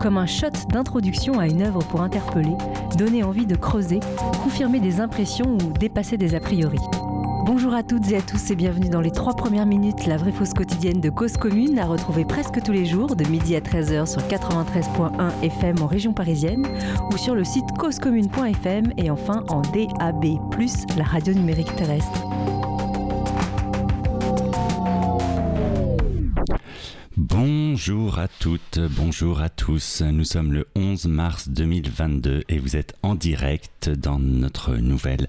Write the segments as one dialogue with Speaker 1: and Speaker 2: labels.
Speaker 1: comme un shot d'introduction à une œuvre pour interpeller, donner envie de creuser, confirmer des impressions ou dépasser des a priori. Bonjour à toutes et à tous et bienvenue dans les trois premières minutes, la vraie fausse quotidienne de Cause Commune, à retrouver presque tous les jours de midi à 13h sur 93.1 FM en région parisienne ou sur le site causecommune.fm et enfin en DAB+, la radio numérique terrestre.
Speaker 2: Bonjour à toutes, bonjour à tous. Nous sommes le 11 mars 2022 et vous êtes en direct dans notre nouvelle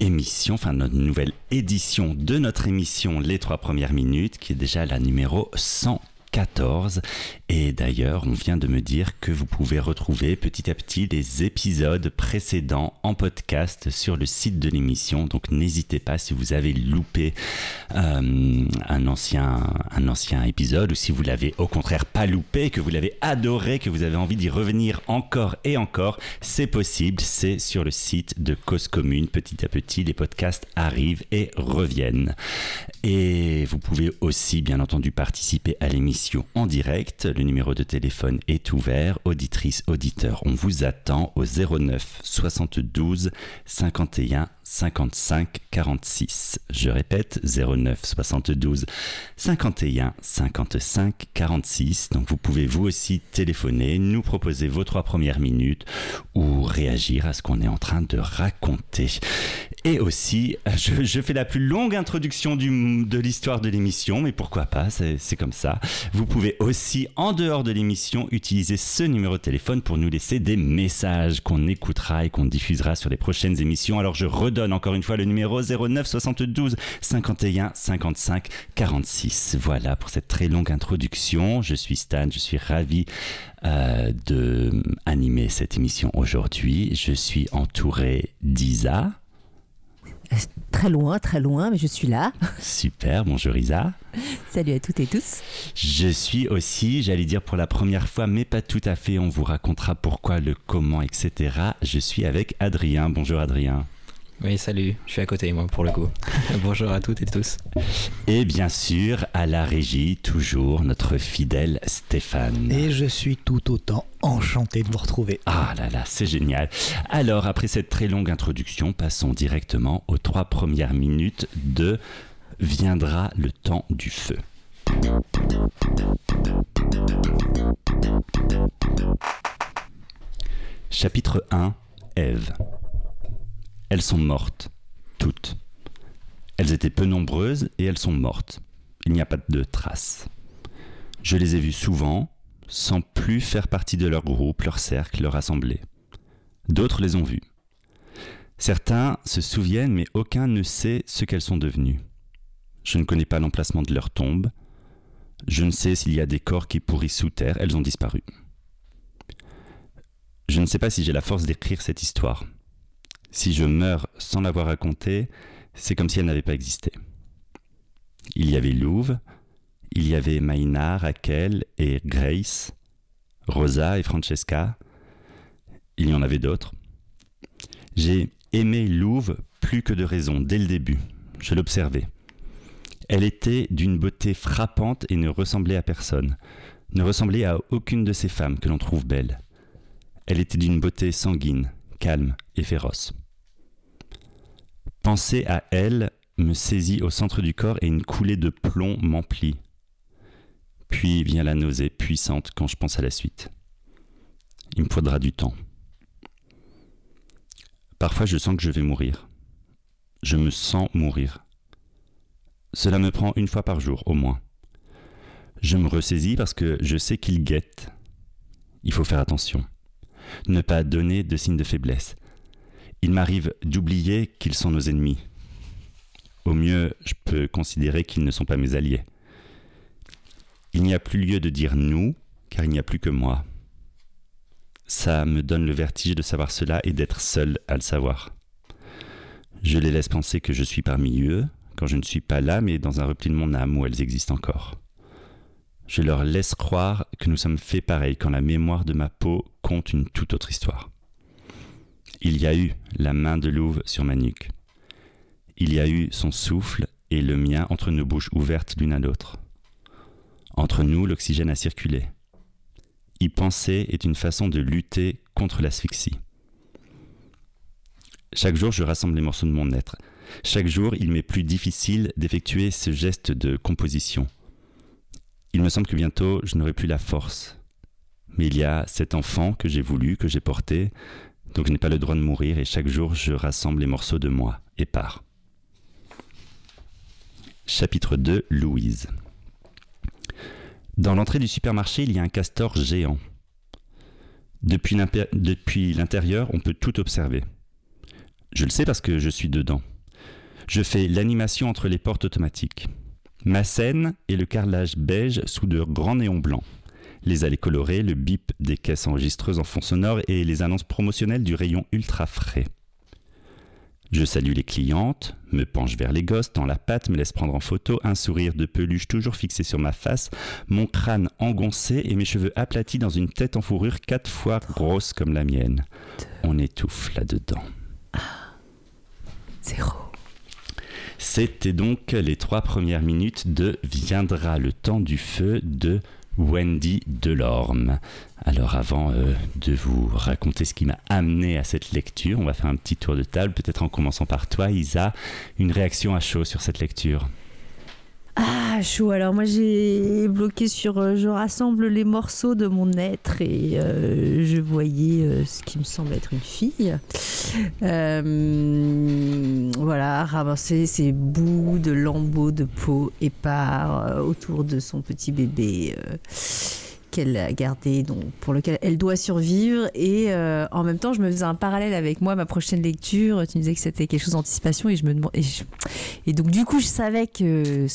Speaker 2: émission, enfin notre nouvelle édition de notre émission Les trois premières minutes qui est déjà la numéro 100 14. Et d'ailleurs, on vient de me dire que vous pouvez retrouver petit à petit les épisodes précédents en podcast sur le site de l'émission. Donc n'hésitez pas si vous avez loupé euh, un, ancien, un ancien épisode ou si vous l'avez au contraire pas loupé, que vous l'avez adoré, que vous avez envie d'y revenir encore et encore, c'est possible. C'est sur le site de Cause Commune. Petit à petit, les podcasts arrivent et reviennent. Et vous pouvez aussi, bien entendu, participer à l'émission en direct. Le numéro de téléphone est ouvert. Auditrice, auditeur, on vous attend au 09 72 51 55 46. Je répète, 09 72 51 55 46. Donc vous pouvez vous aussi téléphoner, nous proposer vos trois premières minutes ou réagir à ce qu'on est en train de raconter. Et aussi, je, fais la plus longue introduction du, de l'histoire de l'émission, mais pourquoi pas, c'est comme ça. Vous pouvez aussi, en dehors de l'émission, utiliser ce numéro de téléphone pour nous laisser des messages qu'on écoutera et qu'on diffusera sur les prochaines émissions. Alors je redonne encore une fois le numéro 09 72 51 55 46. Voilà pour cette très longue introduction. Je suis Stan, je suis ravi euh, de animer cette émission aujourd'hui. Je suis entouré d'Isa.
Speaker 3: Très loin, très loin, mais je suis là.
Speaker 2: Super, bonjour Isa.
Speaker 3: Salut à toutes et tous.
Speaker 2: Je suis aussi, j'allais dire pour la première fois, mais pas tout à fait, on vous racontera pourquoi, le comment, etc. Je suis avec Adrien. Bonjour Adrien.
Speaker 4: Oui, salut, je suis à côté, moi, pour le coup. Bonjour à toutes et tous.
Speaker 2: Et bien sûr, à la régie, toujours notre fidèle Stéphane.
Speaker 5: Et je suis tout autant enchanté de vous retrouver.
Speaker 2: Ah là là, c'est génial. Alors, après cette très longue introduction, passons directement aux trois premières minutes de Viendra le temps du feu. Chapitre 1 Ève elles sont mortes, toutes. Elles étaient peu nombreuses et elles sont mortes. Il n'y a pas de traces. Je les ai vues souvent, sans plus faire partie de leur groupe, leur cercle, leur assemblée. D'autres les ont vues. Certains se souviennent, mais aucun ne sait ce qu'elles sont devenues. Je ne connais pas l'emplacement de leur tombe. Je ne sais s'il y a des corps qui pourrissent sous terre, elles ont disparu. Je ne sais pas si j'ai la force d'écrire cette histoire. Si je meurs sans l'avoir racontée, c'est comme si elle n'avait pas existé. Il y avait Louve, il y avait Maïna, Raquel et Grace, Rosa et Francesca. Il y en avait d'autres. J'ai aimé Louve plus que de raison dès le début. Je l'observais. Elle était d'une beauté frappante et ne ressemblait à personne, ne ressemblait à aucune de ces femmes que l'on trouve belles. Elle était d'une beauté sanguine, calme et féroce. Penser à elle me saisit au centre du corps et une coulée de plomb m'emplit. Puis vient la nausée puissante quand je pense à la suite. Il me faudra du temps. Parfois je sens que je vais mourir. Je me sens mourir. Cela me prend une fois par jour au moins. Je me ressaisis parce que je sais qu'il guette. Il faut faire attention. Ne pas donner de signes de faiblesse il m'arrive d'oublier qu'ils sont nos ennemis. Au mieux, je peux considérer qu'ils ne sont pas mes alliés. Il n'y a plus lieu de dire nous, car il n'y a plus que moi. Ça me donne le vertige de savoir cela et d'être seul à le savoir. Je les laisse penser que je suis parmi eux, quand je ne suis pas là, mais dans un repli de mon âme où elles existent encore. Je leur laisse croire que nous sommes faits pareil quand la mémoire de ma peau compte une toute autre histoire. Il y a eu la main de Louve sur ma nuque. Il y a eu son souffle et le mien entre nos bouches ouvertes l'une à l'autre. Entre nous, l'oxygène a circulé. Y penser est une façon de lutter contre l'asphyxie. Chaque jour, je rassemble les morceaux de mon être. Chaque jour, il m'est plus difficile d'effectuer ce geste de composition. Il me semble que bientôt, je n'aurai plus la force. Mais il y a cet enfant que j'ai voulu, que j'ai porté, donc je n'ai pas le droit de mourir et chaque jour, je rassemble les morceaux de moi et pars. Chapitre 2 Louise Dans l'entrée du supermarché, il y a un castor géant. Depuis l'intérieur, on peut tout observer. Je le sais parce que je suis dedans. Je fais l'animation entre les portes automatiques. Ma scène est le carrelage beige sous de grands néons blancs. Les allées colorées, le bip des caisses enregistreuses en fond sonore et les annonces promotionnelles du rayon ultra frais. Je salue les clientes, me penche vers les gosses, tends la patte, me laisse prendre en photo, un sourire de peluche toujours fixé sur ma face, mon crâne engoncé et mes cheveux aplatis dans une tête en fourrure quatre fois grosse comme la mienne. On étouffe là-dedans.
Speaker 3: Zéro.
Speaker 2: C'était donc les trois premières minutes de Viendra le temps du feu de Wendy Delorme. Alors avant euh, de vous raconter ce qui m'a amené à cette lecture, on va faire un petit tour de table, peut-être en commençant par toi, Isa, une réaction à chaud sur cette lecture.
Speaker 3: Ah, chaud. Alors moi j'ai bloqué sur euh, je rassemble les morceaux de mon être et euh, je voyais euh, ce qui me semble être une fille. voilà, ramasser ces bouts de lambeaux de peau épars autour de son petit bébé qu'elle a gardé, donc pour lequel elle doit survivre. Et en même temps, je me faisais un parallèle avec moi, ma prochaine lecture. Tu me disais que c'était quelque chose d'anticipation, et je me et, et, donc du coup, je savais que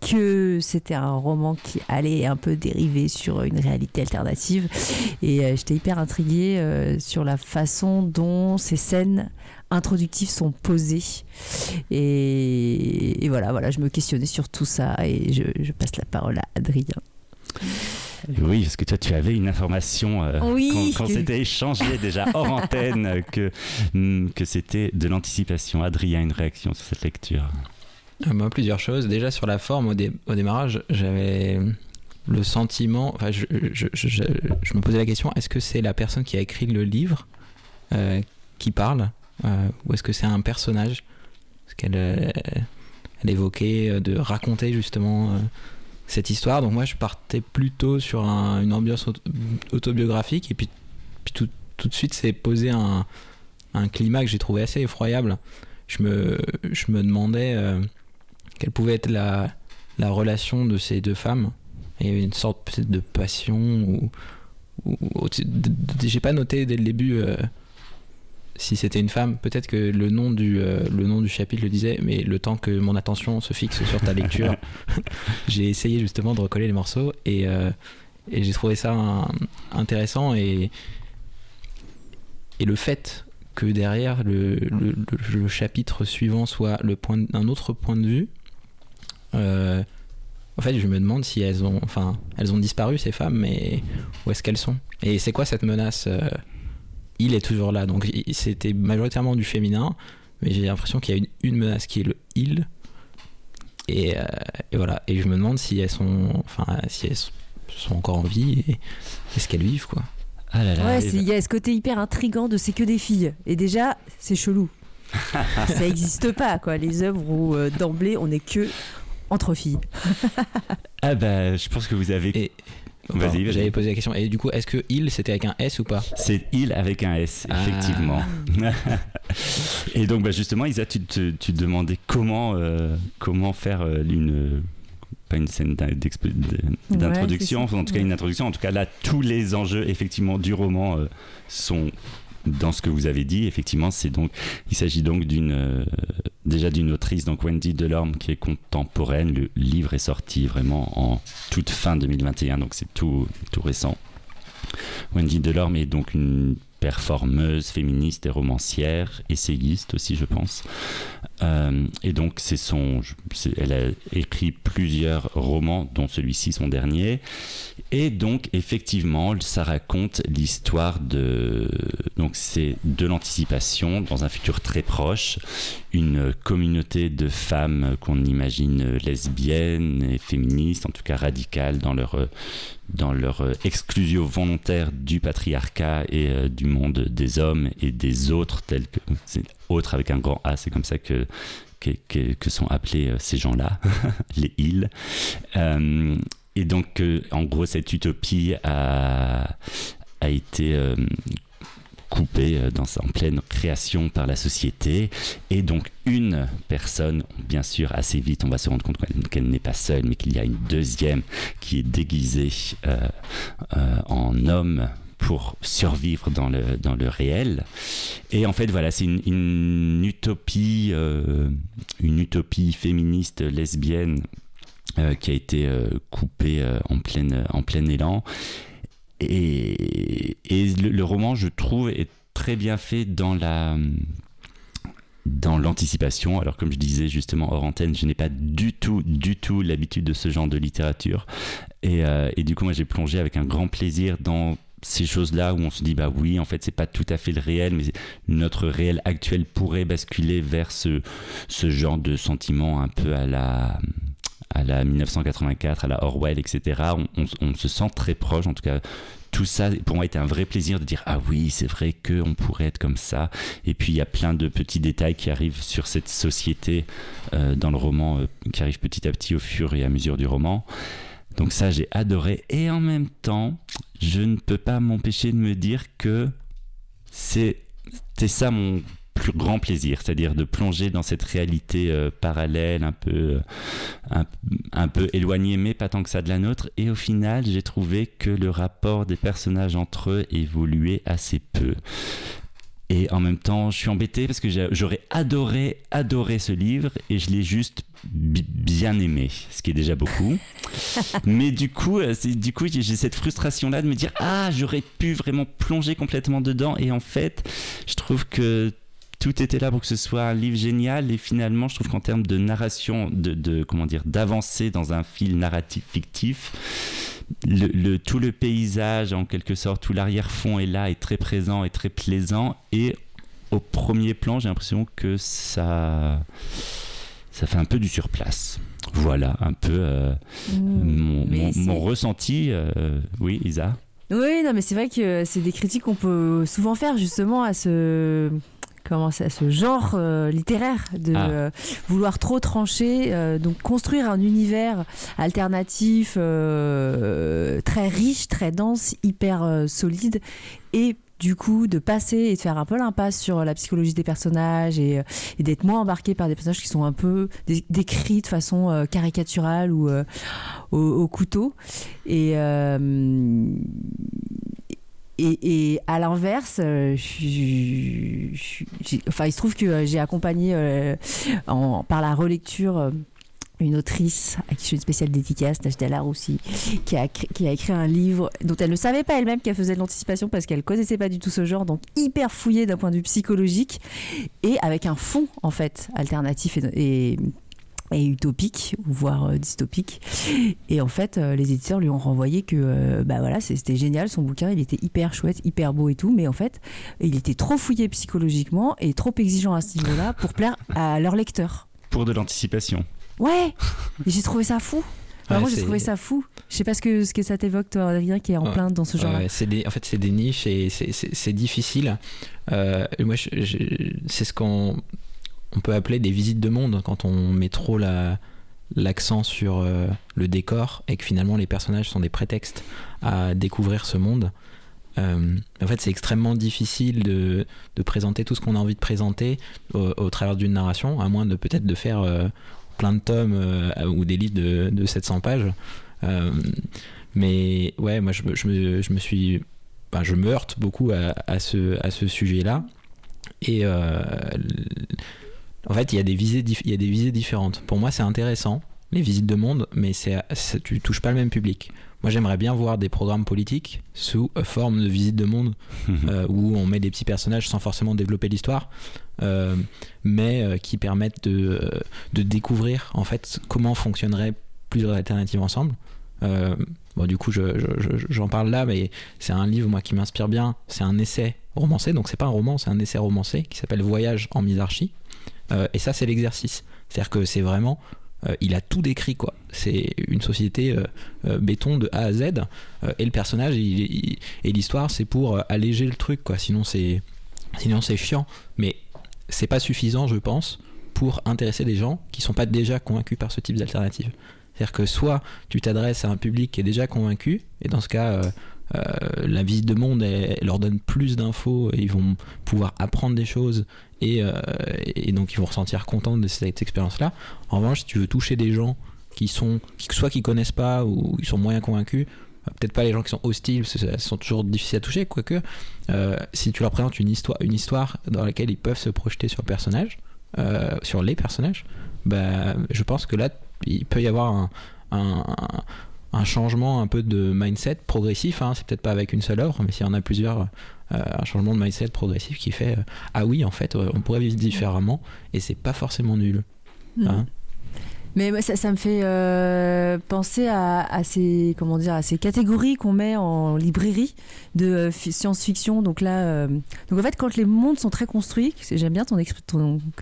Speaker 3: que c'était un roman qui allait un peu dériver sur une réalité alternative. Et euh, j'étais hyper intriguée euh, sur la façon dont ces scènes introductives sont posées. Et, voilà, voilà, je me questionnais sur tout ça et je, passe la parole à Adrien.
Speaker 2: Oui, parce que toi, tu avais une information euh,
Speaker 3: oui,
Speaker 2: quand, c'était échangé déjà hors antenne que, hmm, que c'était de l'anticipation. Adrien, une réaction sur cette lecture?
Speaker 4: Moi, plusieurs choses. Déjà, sur la forme, au, démarrage, j'avais le sentiment. Enfin, je, je, je, je, me posais la question est-ce que c'est la personne qui a écrit le livre euh, qui parle euh, Ou est-ce que c'est un personnage? Parce qu'elle elle évoquait de raconter justement cette histoire. Donc, moi, je partais plutôt sur une ambiance autobiographique. Et puis, puis tout, tout, de suite, c'est posé un, un climat que j'ai trouvé assez effroyable. Je me, je me demandais quelle pouvait être la, la relation de ces deux femmes. il y avait une sorte peut-être de passion ou, ou, j'ai pas noté dès le début euh, si c'était une femme. Peut-être que le nom du euh, le nom du chapitre le disait, mais le temps que mon attention se fixe sur ta lecture, j'ai essayé justement de recoller les morceaux et, euh, et j'ai trouvé ça intéressant et et le fait que derrière le, le, le, chapitre suivant soit le point, un autre point de vue, euh, en fait, je me demande si elles ont, enfin, elles ont disparu ces femmes, mais où est-ce qu'elles sont? Et c'est quoi cette menace euh, Il est toujours là, donc c'était majoritairement du féminin, mais j'ai l'impression qu'il y a une, une, menace qui est le il. Et, euh, et, voilà. Et je me demande si elles sont, enfin, si elles sont encore en vie et est-ce qu'elles vivent quoi.
Speaker 3: Ah là là, ouais, il y a ce côté hyper intrigant de c'est que des filles. Et déjà, c'est chelou. ça n'existe pas, quoi. Les œuvres où d'emblée on est que entre filles.
Speaker 2: ah bah, je pense que vous avez.
Speaker 4: Vas-y, J'avais posé la question. Et du coup, est-ce que il c'était avec un S ou pas?
Speaker 2: C'est il avec un S, ah. effectivement. et donc, bah, justement, Isa, tu te, tu demandais comment, euh, comment faire euh, une. Pas une scène d'introduction, en tout cas une introduction. En tout cas, là, tous les enjeux, effectivement, du roman euh, sont dans ce que vous avez dit, effectivement, c'est donc, il s'agit donc euh, déjà d'une autrice, donc Wendy Delorme, qui est contemporaine. Le livre est sorti vraiment en toute fin 2021, donc c'est tout, tout récent. Wendy Delorme est donc une performeuse, féministe et romancière, essayiste aussi, je pense. Euh, et donc, c'est son, elle a écrit plusieurs romans, dont celui-ci, son dernier. Et donc, effectivement, ça raconte l'histoire de, donc c'est de l'anticipation dans un futur très proche, une communauté de femmes qu'on imagine lesbiennes et féministes, en tout cas radicales dans leur dans leur exclusion volontaire du patriarcat et euh, du monde des hommes et des autres tels que c'est autres avec un grand A, c'est comme ça que que, sont appelés euh, ces gens-là, les îles. Et donc, en gros, cette utopie a, a été coupée dans, en pleine création par la société. Et donc, une personne, bien sûr, assez vite, on va se rendre compte qu'elle n'est pas seule, mais qu'il y a une deuxième qui est déguisée en homme pour survivre dans le, dans le réel. Et en fait, voilà, c'est une, utopie, euh, une utopie féministe lesbienne euh, qui a été euh, coupée en, pleine, en plein élan. Et, et le, roman, je trouve, est très bien fait dans la dans l'anticipation. Alors comme je disais justement hors antenne, je n'ai pas du tout, du tout l'habitude de ce genre de littérature. Et, et du coup, moi, j'ai plongé avec un grand plaisir dans ces choses-là où on se dit bah oui en fait c'est pas tout à fait le réel mais notre réel actuel pourrait basculer vers ce, ce genre de sentiment un peu à la à la 1984 à la Orwell etc on, se sent très proche en tout cas tout ça pour moi était un vrai plaisir de dire ah oui c'est vrai que on pourrait être comme ça. Et puis il y a plein de petits détails qui arrivent sur cette société euh, dans le roman euh, qui arrivent petit à petit au fur et à mesure du roman. Donc ça, j'ai adoré. Et en même temps, je ne peux pas m'empêcher de me dire que c'était ça mon plus grand plaisir, c'est-à-dire de plonger dans cette réalité euh, parallèle, un peu, euh, un, peu éloignée, mais pas tant que ça de la nôtre. Et au final, j'ai trouvé que le rapport des personnages entre eux évoluait assez peu. Et en même temps, je suis embêté parce que j'aurais adoré, adoré ce livre et je l'ai juste bien aimé, ce qui est déjà beaucoup. Mais du coup, euh, du coup, j'ai cette frustration-là de me dire ah, j'aurais pu vraiment plonger complètement dedans. Et en fait, je trouve que tout était là pour que ce soit un livre génial et finalement je trouve qu'en termes de narration de, de comment dire d'avancer dans un fil narratif fictif le, tout le paysage, en quelque sorte, tout l'arrière-fond est là, est très présent et très plaisant. Et au premier plan, j'ai l'impression que ça, ça fait un peu du surplace. Voilà, un peu euh, mmh. mon, ressenti. Euh, oui, Isa?
Speaker 3: Oui, non, mais c'est vrai que c'est des critiques qu'on peut souvent faire justement à ce comment ça, ce genre euh, littéraire de ah. euh, vouloir trop trancher, euh, donc construire un univers alternatif très riche, très dense, hyper solide et du coup de passer et de faire un peu l'impasse sur la psychologie des personnages et, d'être moins embarqué par des personnages qui sont un peu décrits de façon caricaturale ou au, couteau et et, à l'inverse, euh, enfin, il se trouve que euh, j'ai accompagné euh, par la relecture une autrice à qui je fais une spéciale dédicace, Najda aussi, qui a, qui a écrit un livre dont elle ne savait pas elle-même qu'elle faisait de l'anticipation parce qu'elle connaissait pas du tout ce genre, donc hyper fouillé d'un point de vue psychologique et avec un fond en fait alternatif et utopique, voire euh, dystopique. Et en fait, euh, les éditeurs lui ont renvoyé que euh, bah voilà, c'était génial, son bouquin, il était hyper chouette, hyper beau et tout, mais en fait, il était trop fouillé psychologiquement et trop exigeant à ce niveau-là pour plaire à leurs lecteurs.
Speaker 2: Pour de l'anticipation.
Speaker 3: Ouais, j'ai trouvé ça fou. moi, j'ai trouvé ça fou. Je sais pas ce que, ce que ça t'évoque, toi, Adrien, qui est en plein dans ce genre-là.
Speaker 4: Ouais, en fait, c'est des niches et c'est difficile. moi, c'est ce qu'on on peut appeler des visites de monde quand on met trop l'accent sur euh, le décor et que finalement les personnages sont des prétextes à découvrir ce monde. Euh, en fait, c'est extrêmement difficile de, présenter tout ce qu'on a envie de présenter au, travers d'une narration, à moins de peut-être de faire euh, plein de tomes ou des livres de, 700 pages. mais ouais, moi je, me, suis, je me heurte beaucoup à, ce, à ce sujet-là. Et en fait, il y, a des visées il y a des visées différentes. Pour moi, c'est intéressant les visites de monde, mais c'est, tu touches pas le même public. Moi, j'aimerais bien voir des programmes politiques sous euh, forme de visite de monde, euh, où on met des petits personnages sans forcément développer l'histoire, euh, mais euh, qui permettent de, de découvrir en fait comment fonctionneraient plusieurs alternatives ensemble. Bon, du coup, je- je- je- j'en parle là, mais c'est un livre moi qui m'inspire bien. C'est un essai romancé, donc c'est pas un roman, c'est un essai romancé qui s'appelle Voyage en misarchie. Euh, et ça, c'est l'exercice. C'est-à-dire que c'est vraiment, euh, il a tout décrit quoi. C'est une société euh, béton de A à Z, et le personnage et l'histoire, c'est pour alléger le truc quoi. Sinon c'est, sinon c'est chiant. Mais c'est pas suffisant, je pense, pour intéresser des gens qui sont pas déjà convaincus par ce type d'alternative. C'est-à-dire que soit tu t'adresses à un public qui est déjà convaincu, et dans ce cas, la visite de monde elle leur donne plus d'infos, et ils vont pouvoir apprendre des choses, et, euh, et donc ils vont ressentir contents de cette expérience-là. En revanche, si tu veux toucher des gens qui sont, qui, soit qui connaissent pas ou qui sont moyens convaincus, euh, peut-être pas les gens qui sont hostiles, parce que sont toujours difficiles à toucher, quoique, euh, si tu leur présentes une histoire, une histoire dans laquelle ils peuvent se projeter sur le personnage, euh, sur les personnages, bah, je pense que là, il peut y avoir un, changement un peu de mindset progressif. Hein. C'est peut-être pas avec une seule œuvre, mais s'il y en a plusieurs, un changement de mindset progressif qui fait euh, ah oui, en fait, euh, on pourrait vivre différemment et c'est pas forcément nul.
Speaker 3: Mm.
Speaker 4: Hein.
Speaker 3: Mais ça, ça me fait euh, penser à, ces comment dire à ces catégories qu'on met en librairie de euh, fi- science-fiction. Donc là, euh, donc en fait, quand les mondes sont très construits, j'aime bien ton,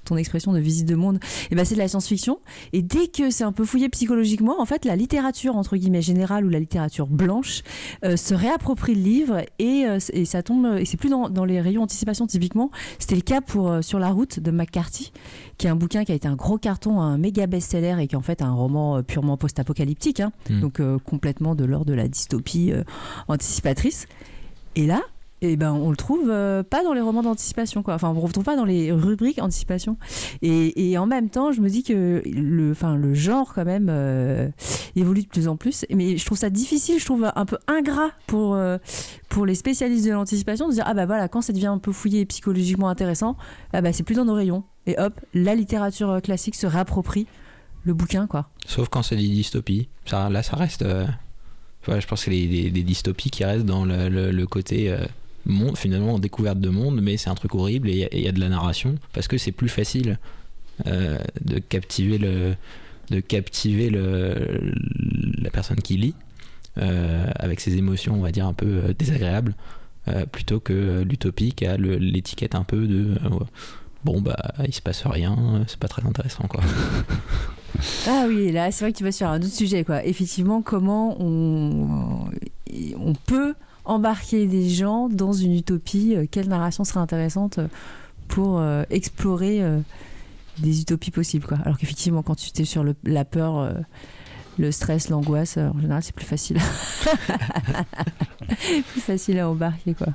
Speaker 3: ton, expression de visite de monde. Et ben c'est de la science-fiction. Et dès que c'est un peu fouillé psychologiquement, en fait, la littérature entre guillemets générale ou la littérature blanche se réapproprie le livre et, et ça tombe. Et c'est plus dans, dans les rayons anticipation typiquement. C'était le cas pour Sur la route de McCarthy qui est un bouquin qui a été un gros carton, un méga best-seller et qui est en fait un roman euh, purement post-apocalyptique, hein,
Speaker 4: Mm.
Speaker 3: donc euh, complètement de l'ordre de la dystopie euh, anticipatrice. Et là, eh ben, on le trouve euh, pas dans les romans d'anticipation, quoi. Enfin, on ne retrouve pas dans les rubriques anticipation. Et, et en même temps, je me dis que le, enfin, le genre, quand même, euh, évolue de plus en plus. Mais je trouve ça difficile, je trouve un peu ingrat pour, euh, pour les spécialistes de l'anticipation de dire Ah bah voilà, quand ça devient un peu fouillé et psychologiquement intéressant, ah bah c'est plus dans nos rayons. Et hop, la littérature classique se réapproprie le bouquin, quoi.
Speaker 4: Sauf quand c'est des dystopies. Là, ça reste. je pense que c'est des, dystopies qui restent dans le, le- le côté monde, finalement, découverte de monde, mais c'est un truc horrible et il y a- de la narration parce que c'est plus facile euh, de captiver le de captiver le, la personne qui lit euh, avec ses émotions, on va dire un peu euh, désagréables, plutôt que l'utopie qui a l'étiquette un peu de bon bah il se passe rien, c'est pas très intéressant quoi.
Speaker 3: Ah oui, là, c'est vrai que tu vas sur un autre sujet, quoi. Effectivement, comment on, on peut embarquer des gens dans une utopie euh, Quelle narration serait intéressante pour euh, explorer euh, des utopies possibles, quoi. Alors qu'effectivement, quand tu es sur le- la peur, euh, le stress, l'angoisse, euh, en général, c'est plus facile. plus facile à embarquer, quoi.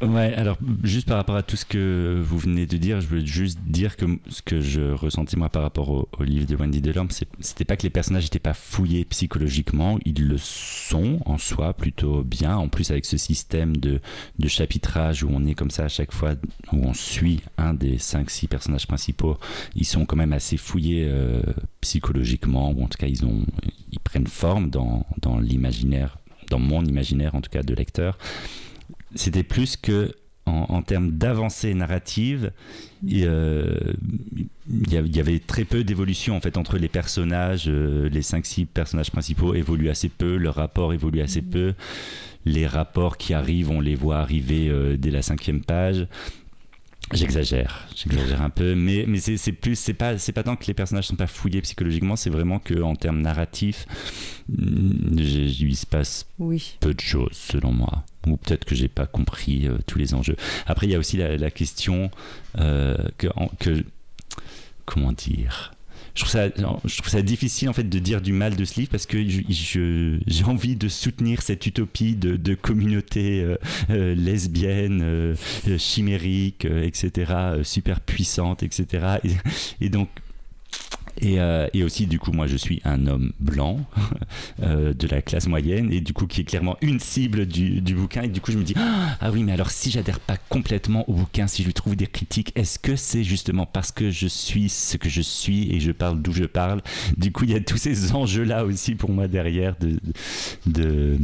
Speaker 2: Ouais, alors juste par rapport à tout ce que vous venez de dire, je veux juste dire que ce que je ressentais moi par rapport au, livre de Wendy Delorme, c'était pas que les personnages n'étaient pas fouillés psychologiquement, ils le sont en soi plutôt bien, en plus avec ce système de, de chapitrage où on est comme ça à chaque fois, où on suit un des 5-6 personnages principaux, ils sont quand même assez fouillés euh, psychologiquement, ou en tout cas ils, ont, ils prennent forme dans, dans l'imaginaire, dans mon imaginaire en tout cas de lecteur c'était plus que en, en termes d'avancée narrative, il euh, il y avait très peu d'évolution en fait entre les personnages, euh, les 5-6 personnages principaux évoluent assez peu, leur rapport évolue assez peu, les rapports qui arrivent, on les voit arriver euh, dès la cinquième page. J'exagère, j'exagère un peu, mais, mais c'est plus, c'est pas, c'est pas tant que les personnages sont pas fouillés psychologiquement, c'est vraiment que en termes narratifs, mm, il se passe
Speaker 3: Oui.
Speaker 2: peu de choses selon moi ou peut-être que j'ai pas compris euh, tous les enjeux après il y a aussi la, la question euh, que, en- que comment dire je trouve, ça, je trouve ça difficile en fait de dire du mal de ce livre parce que j'ai envie de soutenir cette utopie de, de communauté euh, euh, lesbienne, euh, euh, chimérique, euh, etc., super puissante, etc. Et, et donc Et, euh, et, aussi, du coup, moi, je suis un homme blanc euh, de la classe moyenne et du coup, qui est clairement une cible du, du bouquin. Et du coup, je me dis, ah oui, mais alors si j'adhère pas complètement au bouquin, si je lui trouve des critiques, est-ce que c'est justement parce que je suis ce que je suis et je parle d'où je parle? Du coup, il y a tous ces enjeux-là aussi pour moi derrière de... de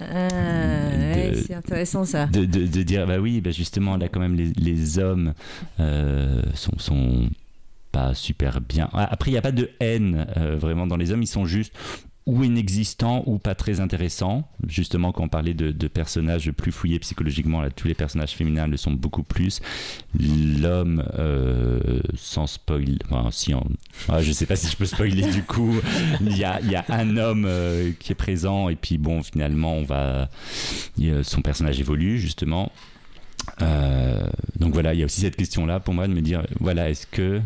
Speaker 3: ah, ouais, c'est intéressant ça.
Speaker 2: De, de, de, dire, bah oui, bah justement, là quand même, les, les hommes euh, sont, sont super bien. Après, il n'y a pas de haine euh, vraiment dans les hommes, ils sont juste ou inexistants ou pas très intéressants. Justement, quand on parlait de, personnages plus fouillés psychologiquement, tous les personnages féminins le sont beaucoup plus. L'homme, euh, sans spoil, enfin, si on, ah, je sais pas si je peux spoiler du coup, il y a, y a, un homme euh, qui est présent et puis bon, finalement, on va, son personnage évolue justement. Donc voilà, il y a aussi cette question-là pour moi de me dire, voilà, est-ce que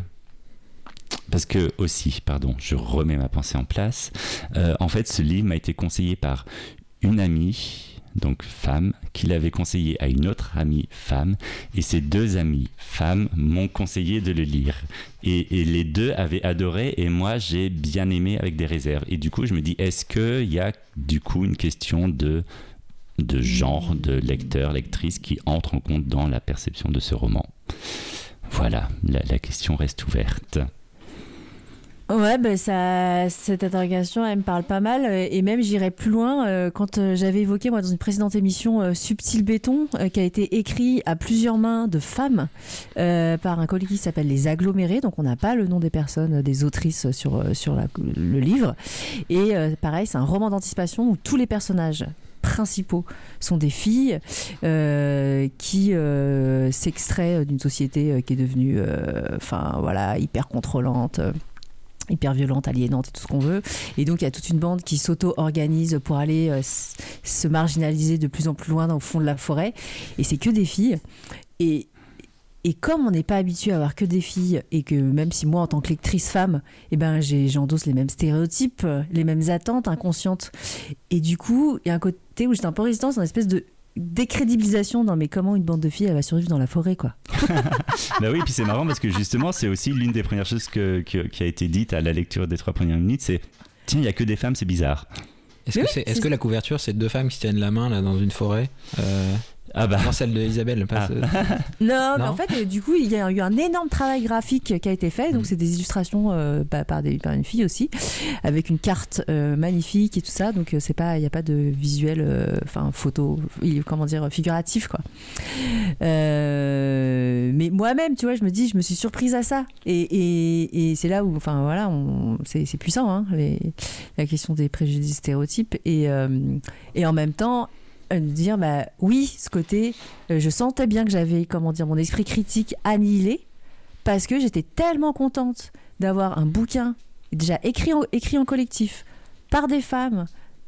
Speaker 2: parce que aussi, pardon, je remets ma pensée en place. Euh, en fait, ce livre m'a été conseillé par une amie, donc femme, qui l'avait conseillé à une autre amie femme, et ces deux amies femmes m'ont conseillé de le lire. Et, les deux avaient adoré, et moi j'ai bien aimé avec des réserves. Et du coup, je me dis, est-ce qu'il y a du coup une question de de genre de lecteur, lectrice qui entre en compte dans la perception de ce roman? Voilà, la question reste ouverte.
Speaker 3: Ouais, ben ça, cette interrogation, elle me parle pas mal. Et même, j'irai plus loin. Euh, quand euh, j'avais évoqué, moi, dans une précédente émission, euh, Subtil Béton, qui a été écrit à plusieurs mains de femmes par un collègue qui s'appelle Les Agglomérés. Donc, on n'a pas le nom des personnes, des autrices sur, sur le livre. Et pareil, c'est un roman d'anticipation où tous les personnages principaux sont des filles euh, qui euh, s'extraient d'une société qui est devenue enfin voilà hyper contrôlante hyper violente, aliénante et tout ce qu'on veut. Et donc il y a toute une bande qui s'auto-organise pour aller euh, se marginaliser de plus en plus loin dans le fond de la forêt. Et c'est que des filles. Et, et comme on n'est pas habitué à avoir que des filles, et que même si moi, en tant que lectrice femme, eh ben, j'endosse les mêmes stéréotypes, les mêmes attentes inconscientes. Et du coup, il y a un côté où j'étais un peu résistante, une espèce de décrédibilisation dans mais comment une bande de filles elle va survivre dans la forêt quoi.
Speaker 2: bah oui puis c'est marrant parce que justement c'est aussi l'une des premières choses que, que, qui a été dite à la lecture des trois premières minutes c'est tiens il y a que des femmes c'est bizarre.
Speaker 4: Est-ce que, oui, est, est que, la couverture c'est deux femmes qui se tiennent la main là dans une forêt euh...
Speaker 2: Ah bah.
Speaker 4: Non, celle de Isabelle. Pas
Speaker 3: ah. non, mais en fait, du coup, il y a eu un énorme travail graphique qui a été fait. Donc, mm. c'est des illustrations euh, bah, par, des, par une fille aussi, avec une carte euh, magnifique et tout ça. Donc, c'est pas, il n'y a pas de visuel, enfin, euh, photo, comment dire, figuratif, quoi. mais moi-même, tu vois, je me dis, je me suis surprise à ça. Et, et, et c'est là où, enfin, voilà, c'est puissant, hein, les, la question des préjudices stéréotypes. Et, et en même temps, de dire bah oui ce côté euh, je sentais bien que j'avais comment dire mon esprit critique annihilé parce que j'étais tellement contente d'avoir un bouquin déjà écrit en, écrit en collectif par des femmes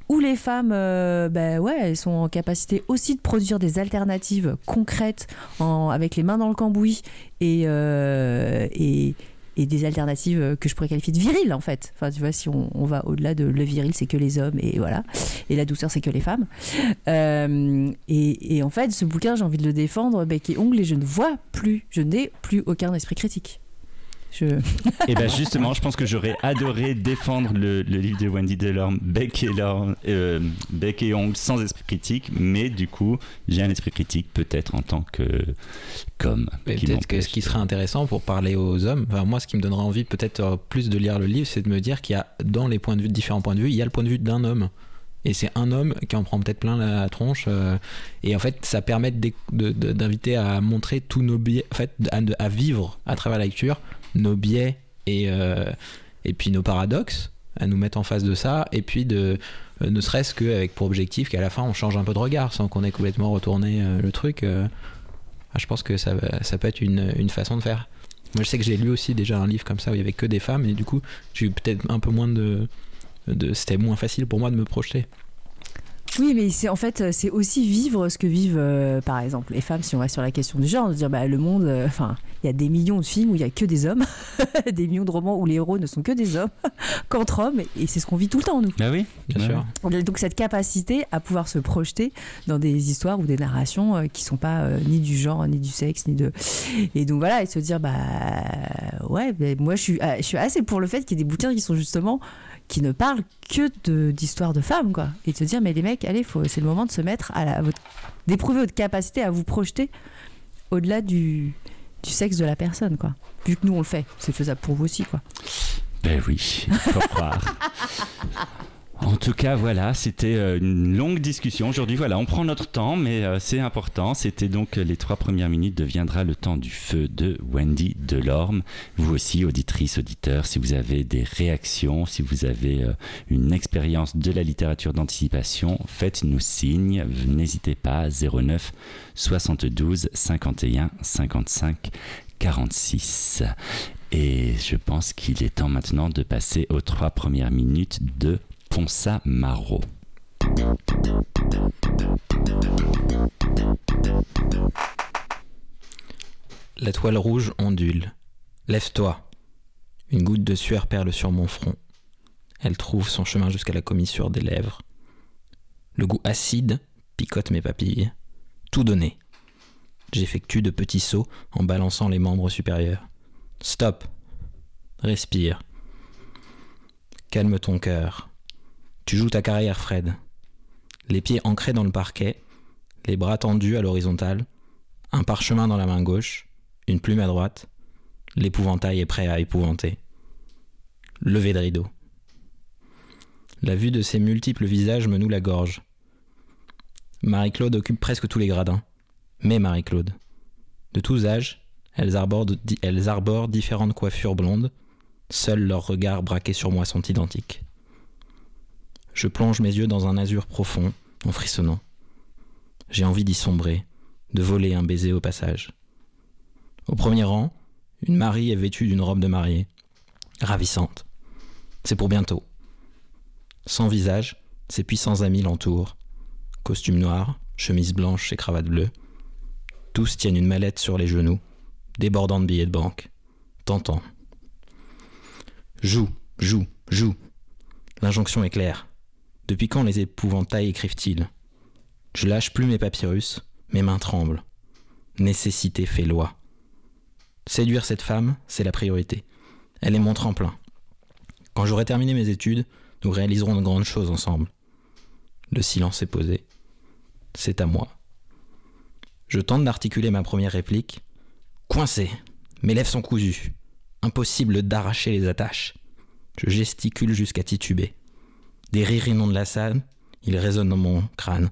Speaker 3: où les femmes euh, bah ouais elles sont en capacité aussi de produire des alternatives concrètes en, avec les mains dans le cambouis et, euh, et et des alternatives euh, que je pourrais qualifier de viriles en fait. Enfin, tu vois, si on, va au-delà de le viril, c'est que les hommes et voilà, et la douceur, c'est que les femmes. Euh, et, et, en fait, ce bouquin, j'ai envie de le défendre bec et ongle, et je ne vois plus, je n'ai plus aucun esprit critique. Je...
Speaker 2: et eh bien justement, je pense que j'aurais adoré défendre le, le, livre de Wendy Delorme, bec et, euh, et ongle, sans esprit critique, mais du coup, j'ai un esprit critique peut-être en tant que comme.
Speaker 4: Peut-être que ce qui serait intéressant pour parler aux hommes, enfin, moi, ce qui me donnerait envie peut-être euh, plus de lire le livre, c'est de me dire qu'il y a dans les points de vue, différents points de vue, il y a le point de vue d'un homme et c'est un homme qui en prend peut-être plein la tronche euh, et en fait ça permet d'inviter à montrer tous nos biais en fait à, à, vivre à travers la lecture nos biais et, euh, et puis nos paradoxes, à nous mettre en face de ça, et puis de euh, ne serait-ce qu'avec pour objectif qu'à la fin on change un peu de regard sans qu'on ait complètement retourné euh, le truc. Ah, je pense que ça, ça peut être une, une façon de faire. Moi je sais que j'ai lu aussi déjà un livre comme ça où il y avait que des femmes, et du coup j'ai eu peut-être un peu moins de. C'était moins facile pour moi de me projeter.
Speaker 3: Oui, mais c'est en fait c'est aussi vivre ce que vivent par exemple les femmes si on reste sur la question du genre, de dire bah le monde, enfin Il y a des millions de films où il y a que des hommes, des millions de romans où les héros ne sont que des hommes, qu'entre hommes, et c'est ce qu'on vit tout le temps, nous.
Speaker 2: Bah oui,
Speaker 4: Bien sûr.
Speaker 3: On a donc cette capacité à pouvoir se projeter dans des histoires ou des narrations euh, qui sont pas euh, ni du genre, ni du sexe, ni de. Et donc voilà, et se dire, bah ouais, moi je suis, ah, je suis assez pour le fait qu'il y ait des bouquins qui sont justement. qui ne parlent que de- d'histoires de, femmes, quoi. Et de se dire, mais les mecs, allez, c'est le moment de se mettre à la. à votre- d'éprouver votre capacité à vous projeter au-delà du, du sexe de la personne, quoi. Vu que nous on le fait, c'est faisable pour vous aussi, quoi.
Speaker 2: Ben oui, faut croire. En tout cas, voilà, c'était euh, une longue discussion. Aujourd'hui, voilà, on prend notre temps, mais euh, c'est important. C'était donc euh, les trois premières minutes deviendra le temps du feu de Wendy Delorme. Vous aussi, auditrices, auditeurs, si vous avez des réactions, si vous avez une expérience de la littérature d'anticipation, faites-nous signe. N'hésitez pas, 09 72 51 55 46. Et je pense qu'il est temps maintenant de passer aux trois premières minutes de Ponsa Marot.
Speaker 4: La toile rouge ondule. Lève-toi. Une goutte de sueur perle sur mon front. Elle trouve son chemin jusqu'à la commissure des lèvres. Le goût acide picote mes papilles. Tout donné. J'effectue de petits sauts en balançant les membres supérieurs. Stop. Respire. Calme ton cœur. Tu joues ta carrière, Fred. Les pieds ancrés dans le parquet, les bras tendus à l'horizontale, un parchemin dans la main gauche, une plume à droite, l'épouvantail est prêt à épouvanter. Levé de rideau. La vue de ces multiples visages me noue la gorge. Marie-Claude occupe presque tous les gradins. Mais Marie-Claude. De tous âges, elles arborent, elles arborent différentes coiffures blondes. Seuls leurs regards braqués sur moi sont identiques. Je plonge mes yeux dans un azur profond, en frissonnant. J'ai envie d'y sombrer, de voler un baiser au passage. Au premier rang, une Marie est vêtue d'une robe de mariée. Ravissante. C'est pour bientôt. Sans visage, ses puissants amis l'entourent. Costume noir, chemise blanche et cravate bleue. Tous tiennent une mallette sur les genoux, débordant de billets de banque. Tentant. Joue, joue, joue. L'injonction est claire. Depuis quand les épouvantails écrivent-ils? Je lâche plus mes papyrus, mes mains tremblent. Nécessité fait loi. Séduire cette femme, c'est la priorité. Elle est mon tremplin. Quand j'aurai terminé mes études, nous réaliserons de grandes choses ensemble. Le silence est posé. C'est à moi. Je tente d'articuler ma première réplique. Coincé. Mes lèvres sont cousues. Impossible d'arracher les attaches. Je gesticule jusqu'à tituber. Des rires inondent la salle. Ils résonnent dans mon crâne.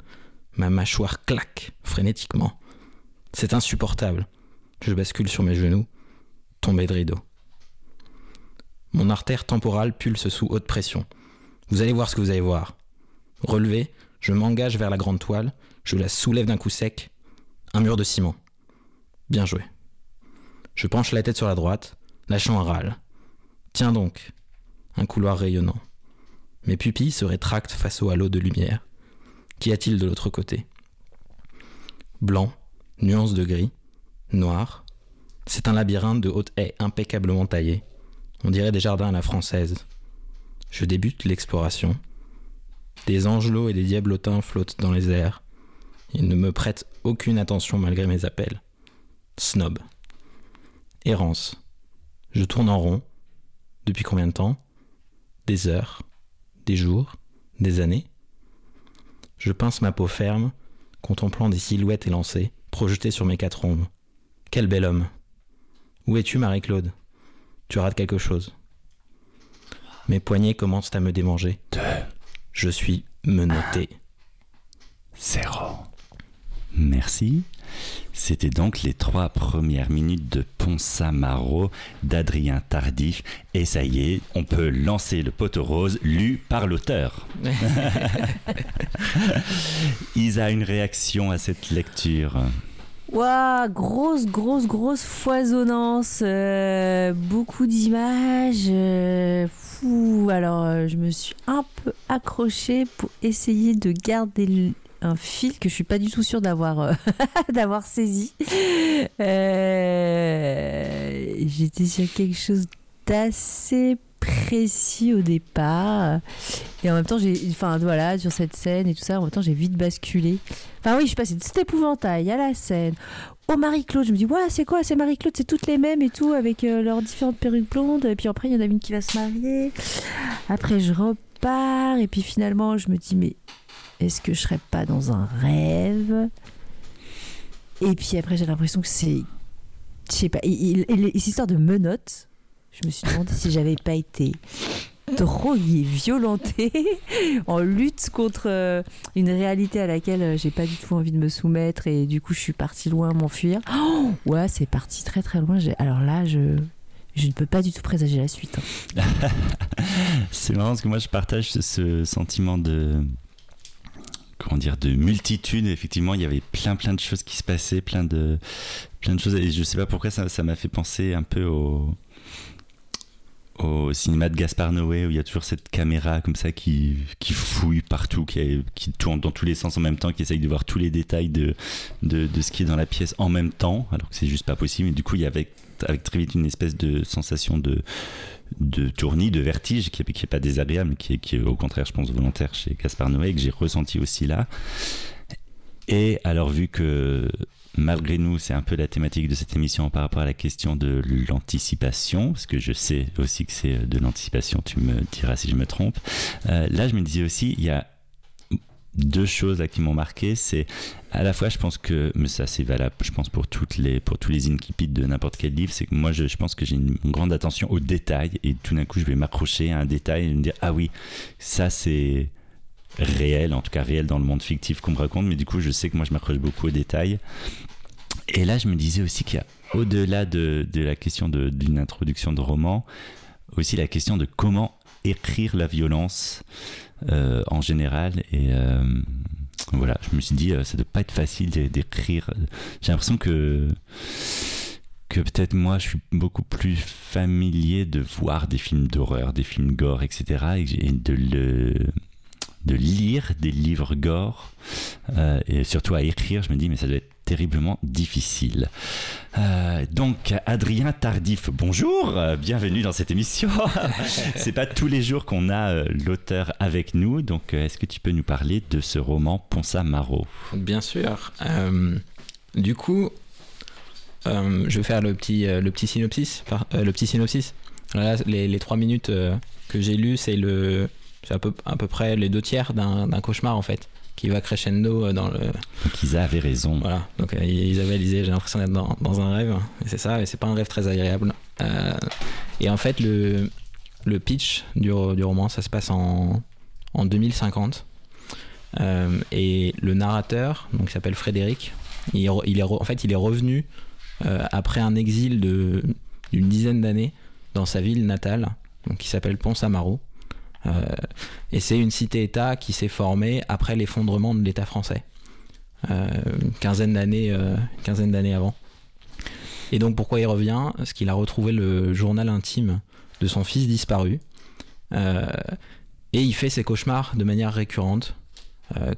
Speaker 4: Ma mâchoire claque frénétiquement. C'est insupportable. Je bascule sur mes genoux, tombé de rideau. Mon artère temporale pulse sous haute pression. Vous allez voir ce que vous allez voir. Relevé, je m'engage vers la grande toile, je la soulève d'un coup sec. Un mur de ciment. Bien joué. Je penche la tête sur la droite, lâchant un râle. Tiens donc. Un couloir rayonnant. Mes pupilles se rétractent face au halo de lumière. Qu'y a-t-il de l'autre côté? Blanc, nuance de gris, noir. C'est un labyrinthe de hautes haies impeccablement taillées. On dirait des jardins à la française. Je débute l'exploration. Des angelots et des diablotins flottent dans les airs. Ils ne me prêtent aucune attention malgré mes appels. Snob. Errance. Je tourne en rond. Depuis combien de temps? Des heures Des jours Des années Je pince ma peau ferme, contemplant des silhouettes élancées, projetées sur mes quatre ombres. Quel bel homme Où es-tu, Marie-Claude? Tu rates quelque chose. Mes poignets commencent à me démanger. Je suis menotté.
Speaker 2: Zéro. Merci. C'était donc les trois premières minutes de Ponsa Marot d'Adrien Tardif. Et ça y est, on peut lancer le poteau rose lu par l'auteur. Isa, une réaction à cette lecture?
Speaker 3: Waouh, grosse, grosse, grosse foisonnance, euh, beaucoup d'images. euh, fou, alors euh, je me suis un peu accrochée pour essayer de garder un fil que je suis pas du tout sûre d'avoir euh, d'avoir saisi. Euh, J'étais sur quelque chose d'assez précis au départ. Et en même temps, j'ai, enfin voilà, sur cette scène et tout ça, en même temps, j'ai vite basculé. Enfin oui, je suis passée de cet épouvantail à la scène, au Marie-Claude. Je me dis, ouais, c'est quoi, c'est Marie-Claude, c'est toutes les mêmes et tout, avec euh, leurs différentes perruques blondes. Et puis après, il y en a une qui va se marier. Après, je repars. Et puis finalement, je me dis, mais est-ce que je serais pas dans un rêve? Et puis après, j'ai l'impression que c'est. Je sais pas, il- il- il- cette histoire de menottes, je me suis demandé si j'avais pas été droguée, violentée, en lutte contre euh, une réalité à laquelle euh, j'ai pas du tout envie de me soumettre et du coup je suis partie loin m'enfuir. Oh, ouais, c'est parti très très loin. Alors là, je, je ne peux pas du tout présager la suite. hein.
Speaker 2: C'est marrant parce que moi je partage ce sentiment de comment dire de multitude effectivement il y avait plein plein de choses qui se passaient plein de plein de choses et je sais pas pourquoi ça ça m'a fait penser un peu au au cinéma de Gaspard Noé où il y a toujours cette caméra comme ça qui, qui fouille partout, qui, qui tourne dans tous les sens en même temps, qui essaye de voir tous les détails de, de, de ce qui est dans la pièce en même temps, alors que c'est juste pas possible. Et du coup, il y avait avec très vite une espèce de sensation de, de tournis, de vertige, qui n'est est pas désagréable, qui est, qui est au contraire, je pense, volontaire chez Gaspard Noé, que j'ai ressenti aussi là. Et alors, vu que malgré nous, c'est un peu la thématique de cette émission par rapport à la question de l'anticipation, parce que je sais aussi que c'est de l'anticipation, tu me diras si je me trompe. Euh, là, je me disais aussi, il y a deux choses là qui m'ont marqué, c'est à la fois, je pense que, mais ça c'est valable, je pense pour toutes les, pour tous les incipits de n'importe quel livre, c'est que moi, je, je pense que j'ai une, grande attention aux détails et tout d'un coup, je vais m'accrocher à un détail et me dire ah oui, ça c'est réel, en tout cas réel dans le monde fictif qu'on me raconte, mais du coup, je sais que moi, je m'accroche beaucoup aux détails. Et là, je me disais aussi qu'il y a, au-delà de, de la question d'une introduction de roman, aussi la question de comment écrire la violence euh, en général. Et euh, voilà, je me suis dit, euh, ça ne doit pas être facile d'é- d'écrire. J'ai l'impression que que peut-être moi je suis beaucoup plus familier de voir des films d'horreur, des films gore, etc. et de le de lire des livres gore euh, et surtout à écrire, je me dis mais ça doit être terriblement difficile. Euh, donc Adrien Tardif, bonjour, euh, bienvenue dans cette émission. C'est pas tous les jours qu'on a euh, l'auteur avec nous, donc euh, est-ce que tu peux nous parler de ce roman Ponsa Maro
Speaker 4: Bien sûr. Du coup, je vais faire le petit, le petit synopsis. par- le petit synopsis. Là, les, les trois minutes que j'ai lues, c'est le, c'est à peu, à peu près les deux tiers d'un d'un cauchemar en fait, qui va crescendo euh, dans le.
Speaker 2: Donc Isa avait raison.
Speaker 4: Voilà. Donc euh, Isabelle disait, j'ai l'impression d'être dans, dans un rêve. Et c'est ça, et c'est pas un rêve très agréable. Euh, et en fait, le, le pitch du, du roman, ça se passe en, en 2050. Euh, et le narrateur, donc il s'appelle Frédéric, il, est il en fait il est revenu après un exil d'une dizaine d'années dans sa ville natale, donc qui s'appelle Pont-Samaro. Euh, et c'est une cité-État qui s'est formée après l'effondrement de l'État français, euh, une quinzaine d'années, euh, quinzaine d'années avant. Et donc pourquoi il revient? Parce qu'il a retrouvé le journal intime de son fils disparu. Et il fait ses cauchemars de manière récurrente,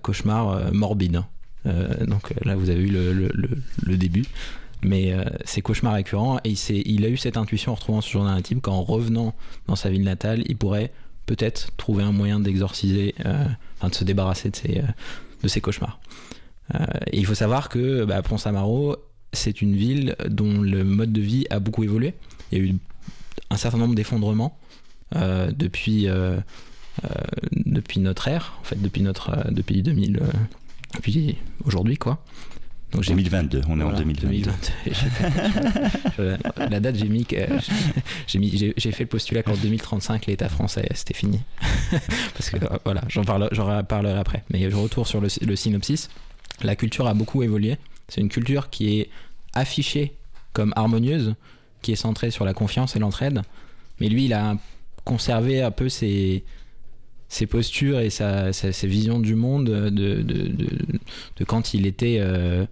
Speaker 4: cauchemars morbides. Donc là, vous avez eu le, début. Mais ces cauchemars récurrents, et il a eu cette intuition en retrouvant ce journal intime qu'en revenant dans sa ville natale, il pourrait peut-être trouver un moyen d'exorciser, euh, enfin de se débarrasser de ses, euh, de ses cauchemars. Euh, il faut savoir que bah, Pont-Samaro, c'est une ville dont le mode de vie a beaucoup évolué. Il y a eu un certain nombre d'effondrements depuis, depuis notre ère, en fait, depuis, notre, depuis 2000, euh, depuis aujourd'hui, quoi. Donc j'ai
Speaker 2: 2022, on est en
Speaker 4: voilà,
Speaker 2: 2022.
Speaker 4: 2022. Je- la date, j'ai mis que j'ai fait le postulat qu'en 2035, l'État français, c'était fini. Parce que euh, voilà, j'en parle, j'en reparlerai après. Mais je retourne sur le, le synopsis. La culture a beaucoup évolué. C'est une culture qui est affichée comme harmonieuse, qui est centrée sur la confiance et l'entraide. Mais lui, il a conservé un peu ses, ses postures et sa, sa- ses visions du monde de, de, de, de quand il était. euh,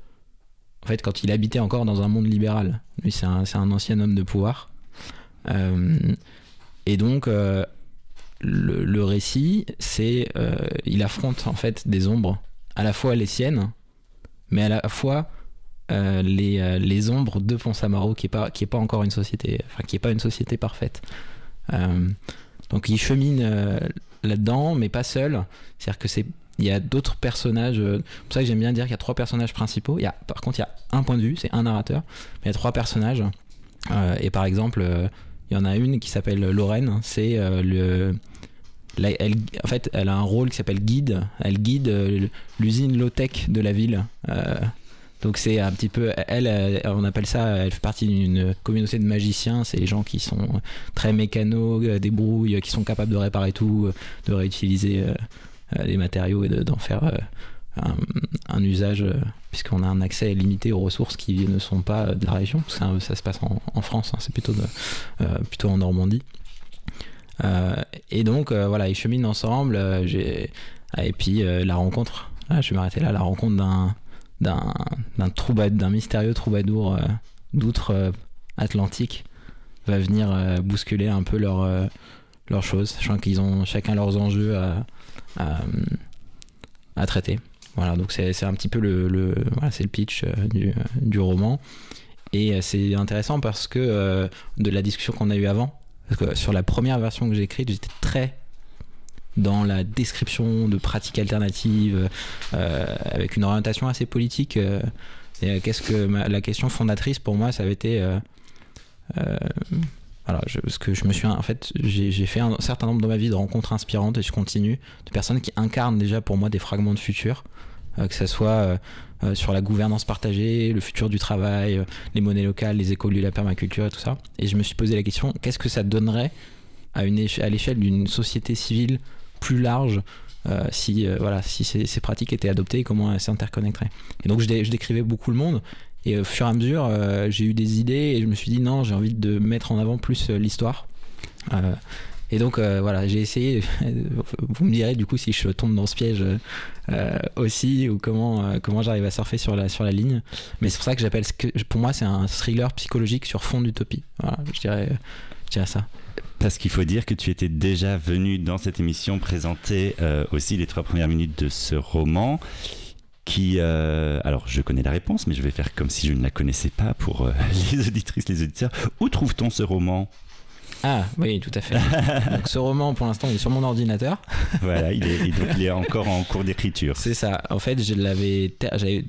Speaker 4: en fait, quand il habitait encore dans un monde libéral. Lui, c'est un, ancien homme de pouvoir. Euh, et donc, euh, le, récit, c'est. euh, il affronte en fait des ombres à la fois les siennes, mais à la fois euh, les, ombres de Pont-Samaro, qui n'est pas, qui est pas encore une société, enfin qui est pas une société parfaite. Donc il chemine là-dedans, mais pas seul. C'est-à-dire que c'est il y a d'autres personnages. euh, C'est pour ça que j'aime bien dire qu'il y a trois personnages principaux. Il y a, par contre, il y a un point de vue, c'est un narrateur, mais il y a trois personnages. Euh, et par exemple, euh, il y en a une qui s'appelle Lorraine. C'est euh, le elle, en fait, elle a un rôle qui s'appelle guide. Elle guide l'usine low-tech de la ville. Donc c'est un petit peu, elle, on appelle ça, elle fait partie d'une communauté de magiciens. C'est les gens qui sont très mécano, euh, débrouillent, qui sont capables de réparer tout, de réutiliser les matériaux et de- d'en faire euh, un, usage, euh, puisqu'on a un accès limité aux ressources qui ne sont pas euh, de la région. Parce ça, ça se passe en, France, hein, c'est plutôt, euh, plutôt en Normandie. Euh, et donc euh, voilà, ils cheminent ensemble. euh, ah, et puis euh, la rencontre, ah, je vais m'arrêter là, la rencontre d'un d'un mystérieux troubadour euh, d'outre-Atlantique va venir euh, bousculer un peu leur euh, leurs choses, sachant qu'ils ont chacun leurs enjeux à, à, traiter. Voilà, donc c'est un petit peu le, voilà, le pitch euh, du, du roman. Et euh, c'est intéressant parce que euh, de la discussion qu'on a eue avant, sur la première version que j'ai écrite, j'étais très dans la description de pratiques alternatives, euh, avec une orientation assez politique. euh, et, euh, qu'est-ce que la question fondatrice pour moi, ça avait été. Alors, je, que je me suis. En fait, j'ai fait un certain nombre dans ma vie de rencontres inspirantes et je continue, de personnes qui incarnent déjà pour moi des fragments de futur, euh, que ce soit euh, euh, sur la gouvernance partagée, le futur du travail, les monnaies locales, les écoliers, la permaculture et tout ça. Et je me suis posé la question qu'est-ce que ça donnerait à, l'échelle d'une société civile plus large si, voilà, si ces, pratiques étaient adoptées, comment elles s'interconnecteraient? Et donc je décrivais beaucoup le monde. Et au fur et à mesure, euh, j'ai eu des idées et je me suis dit non, j'ai envie de mettre en avant plus euh, l'histoire. Euh, et donc voilà, j'ai essayé. Vous me direz du coup si je tombe dans ce piège aussi ou comment comment j'arrive à surfer sur la sur la ligne. Mais c'est pour ça que j'appelle pour moi c'est un thriller psychologique sur fond d'utopie. Voilà, je dirais je dirais ça.
Speaker 2: Parce qu'il faut dire que tu étais déjà venu dans cette émission présenter aussi les trois premières minutes de ce roman. Qui, euh, alors je connais la réponse, mais je vais faire comme si je ne la connaissais pas pour euh, les auditrices, les auditeurs. Où trouve-t-on ce roman?
Speaker 4: Ah oui, tout à fait. donc ce roman pour l'instant il est sur mon ordinateur.
Speaker 2: Voilà, il est, et donc il est encore en cours d'écriture.
Speaker 4: C'est ça. En fait, je l'avais,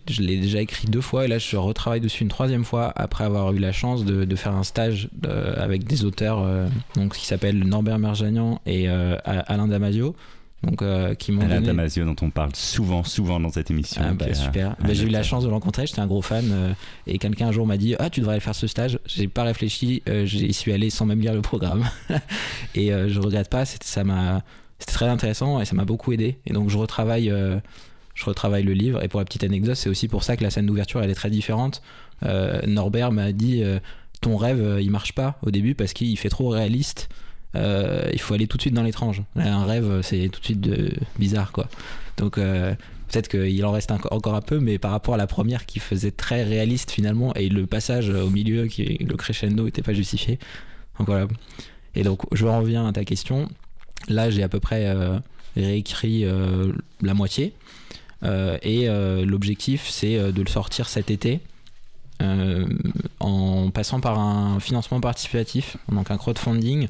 Speaker 4: je l'ai déjà écrit deux fois et là, je retravaille dessus une troisième fois après avoir eu la chance de, de faire un stage euh, avec des auteurs, euh, donc qui s'appellent Norbert Merjanian et euh, Alain Damasio, donc euh, qui m'ont
Speaker 2: Alain
Speaker 4: donné.
Speaker 2: Damasio, dont on parle souvent, souvent dans cette émission.
Speaker 4: Ah bah,
Speaker 2: a
Speaker 4: super. Bah, j'ai eu la chance de le rencontrer, j'étais un gros fan euh, et quelqu'un un jour m'a dit "Ah, tu devrais aller faire ce stage." J'ai pas réfléchi, euh, j'y suis allé sans même lire le programme. et euh, je regrette pas, c'était ça m'a c'était très intéressant et ça m'a beaucoup aidé et donc je retravaille euh, je retravaille le livre et pour la petite anecdote, c'est aussi pour ça que la scène d'ouverture elle est très différente. Euh, Norbert m'a dit euh, ton rêve euh, il marche pas au début parce qu'il fait trop réaliste. Euh, il faut aller tout de suite dans l'étrange. Un rêve, c'est tout de suite bizarre, quoi. Donc, euh, peut-être qu'il en reste encore un peu, mais par rapport à la première qui faisait très réaliste finalement, et le passage au milieu, qui le crescendo, n'était pas justifié. Donc voilà. Et donc, je reviens à ta question. Là, j'ai à peu près euh, réécrit la moitié. Et l'objectif, c'est de le sortir cet été. en passant par un financement participatif, donc un crowdfunding,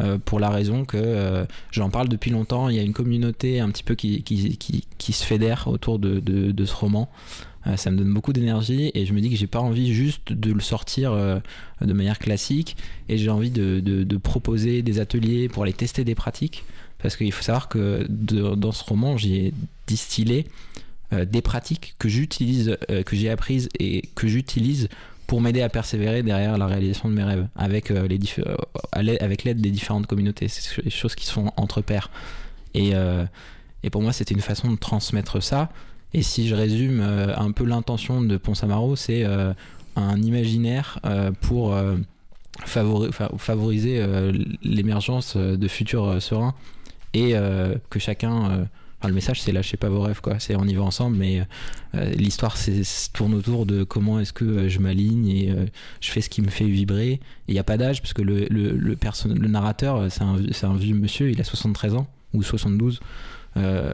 Speaker 4: euh, pour la raison que euh, j'en parle depuis longtemps. Il y a une communauté un petit peu qui, qui, qui, se fédère autour de, de, ce roman. Euh, ça me donne beaucoup d'énergie et je me dis que j'ai pas envie juste de le sortir de manière classique et j'ai envie de, de, proposer des ateliers pour aller tester des pratiques parce qu'il faut savoir que dans ce roman j'ai distillé des pratiques que j'utilise, que j'ai apprises et que j'utilise pour m'aider à persévérer derrière la réalisation de mes rêves avec euh, les diff- euh, avec l'aide des différentes communautés. C'est des choses qui se font entre pairs. Et, euh, et pour moi, c'était une façon de transmettre ça. Et si je résume un peu l'intention de Pont-Samaro, c'est un imaginaire pour favori- fa- favoriser l'émergence de futurs sereins et que chacun. Enfin, le message, c'est lâchez pas vos rêves, quoi. C'est on y va ensemble, mais euh, l'histoire tourne autour de comment est-ce que euh, je m'aligne et euh, je fais ce qui me fait vibrer. Il n'y a pas d'âge, parce que le, le, le, narrateur, euh, c'est un, un vieux monsieur, il a 73 ans, ou 72. Euh,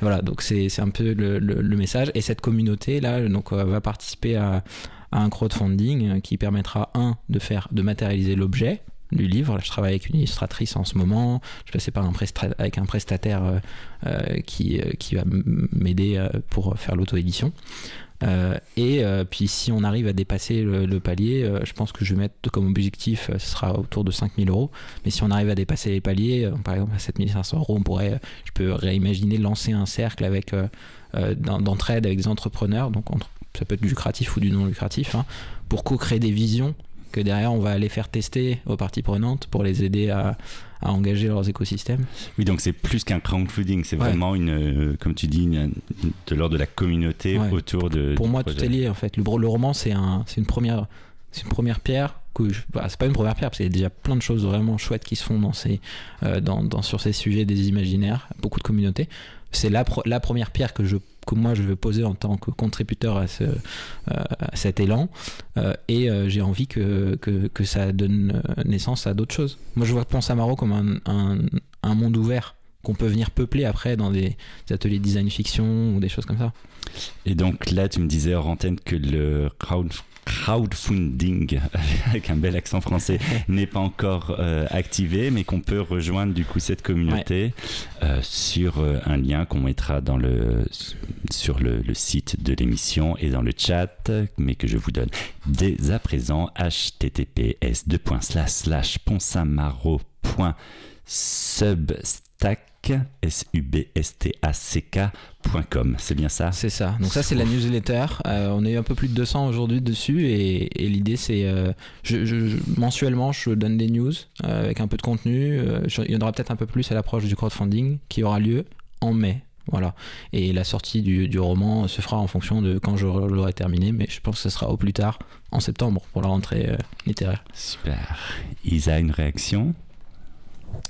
Speaker 4: Voilà, donc c'est un peu le, message. Et cette communauté là, donc va participer à, à un crowdfunding qui permettra un de faire de matérialiser l'objet du livre. Je travaille avec une illustratrice en ce moment. Je passais par un avec un prestataire euh, euh, qui euh, qui va m'aider pour faire l'auto-édition. Et puis si on arrive à dépasser le, palier, je pense que je vais mettre comme objectif, ce sera autour de 5000 euros. Mais si on arrive à dépasser les paliers, par exemple à 7500 euros, on pourrait, je peux réimaginer lancer un cercle avec d'en- d'entraide avec des entrepreneurs, donc ça peut être lucratif ou du non lucratif, hein, pour co-créer des visions que derrière on va aller faire tester aux parties prenantes pour les aider à, à engager leurs écosystèmes.
Speaker 2: Oui, donc c'est plus qu'un crowdfunding, c'est
Speaker 4: Ouais.
Speaker 2: vraiment une, euh, comme tu dis, une- de l'ordre de la communauté
Speaker 4: Ouais.
Speaker 2: autour de.
Speaker 4: Pour moi, tout est lié en fait. Le, le roman, c'est un, c'est une première, c'est une première pierre. Bah, c'est pas une première pierre parce qu'il y a déjà plein de choses vraiment chouettes qui se font dans ces, euh, dans, dans- sur ces sujets des imaginaires, beaucoup de communautés. C'est la première pierre que je moi je veux poser en tant que contributeur à, ce, euh, cet élan Euh, et euh, j'ai envie que, que, que ça donne naissance à d'autres choses. Moi je vois Ponce Amaro comme un, un, un monde ouvert qu'on peut venir peupler après dans des, des ateliers de design fiction ou des choses comme ça.
Speaker 2: Et donc là, tu me disais hors antenne que le crowd- crowdfunding, avec un bel accent français, n'est pas encore euh, activé, mais qu'on peut rejoindre du coup cette communauté euh, sur euh, un lien qu'on mettra dans le, sur le, le site de l'émission et dans le chat, mais que je vous donne dès à présent https ponsamaro.substack s-u-b-s-t-a-c-k.com c'est bien ça?
Speaker 4: C'est ça. Donc ça c'est la newsletter. Euh, on eu un peu plus de 200 aujourd'hui dessus et, et l'idée c'est euh, je, je- je- mensuellement je donne des news euh, avec un peu de contenu. Je- il y en aura peut-être un peu plus à l'approche du crowdfunding qui aura lieu en mai. Voilà. Et la sortie du, du roman se fera en fonction de quand je l'aurai terminé, mais je pense que ce sera au plus tard en septembre pour la rentrée littéraire.
Speaker 2: Super. Isa, une réaction?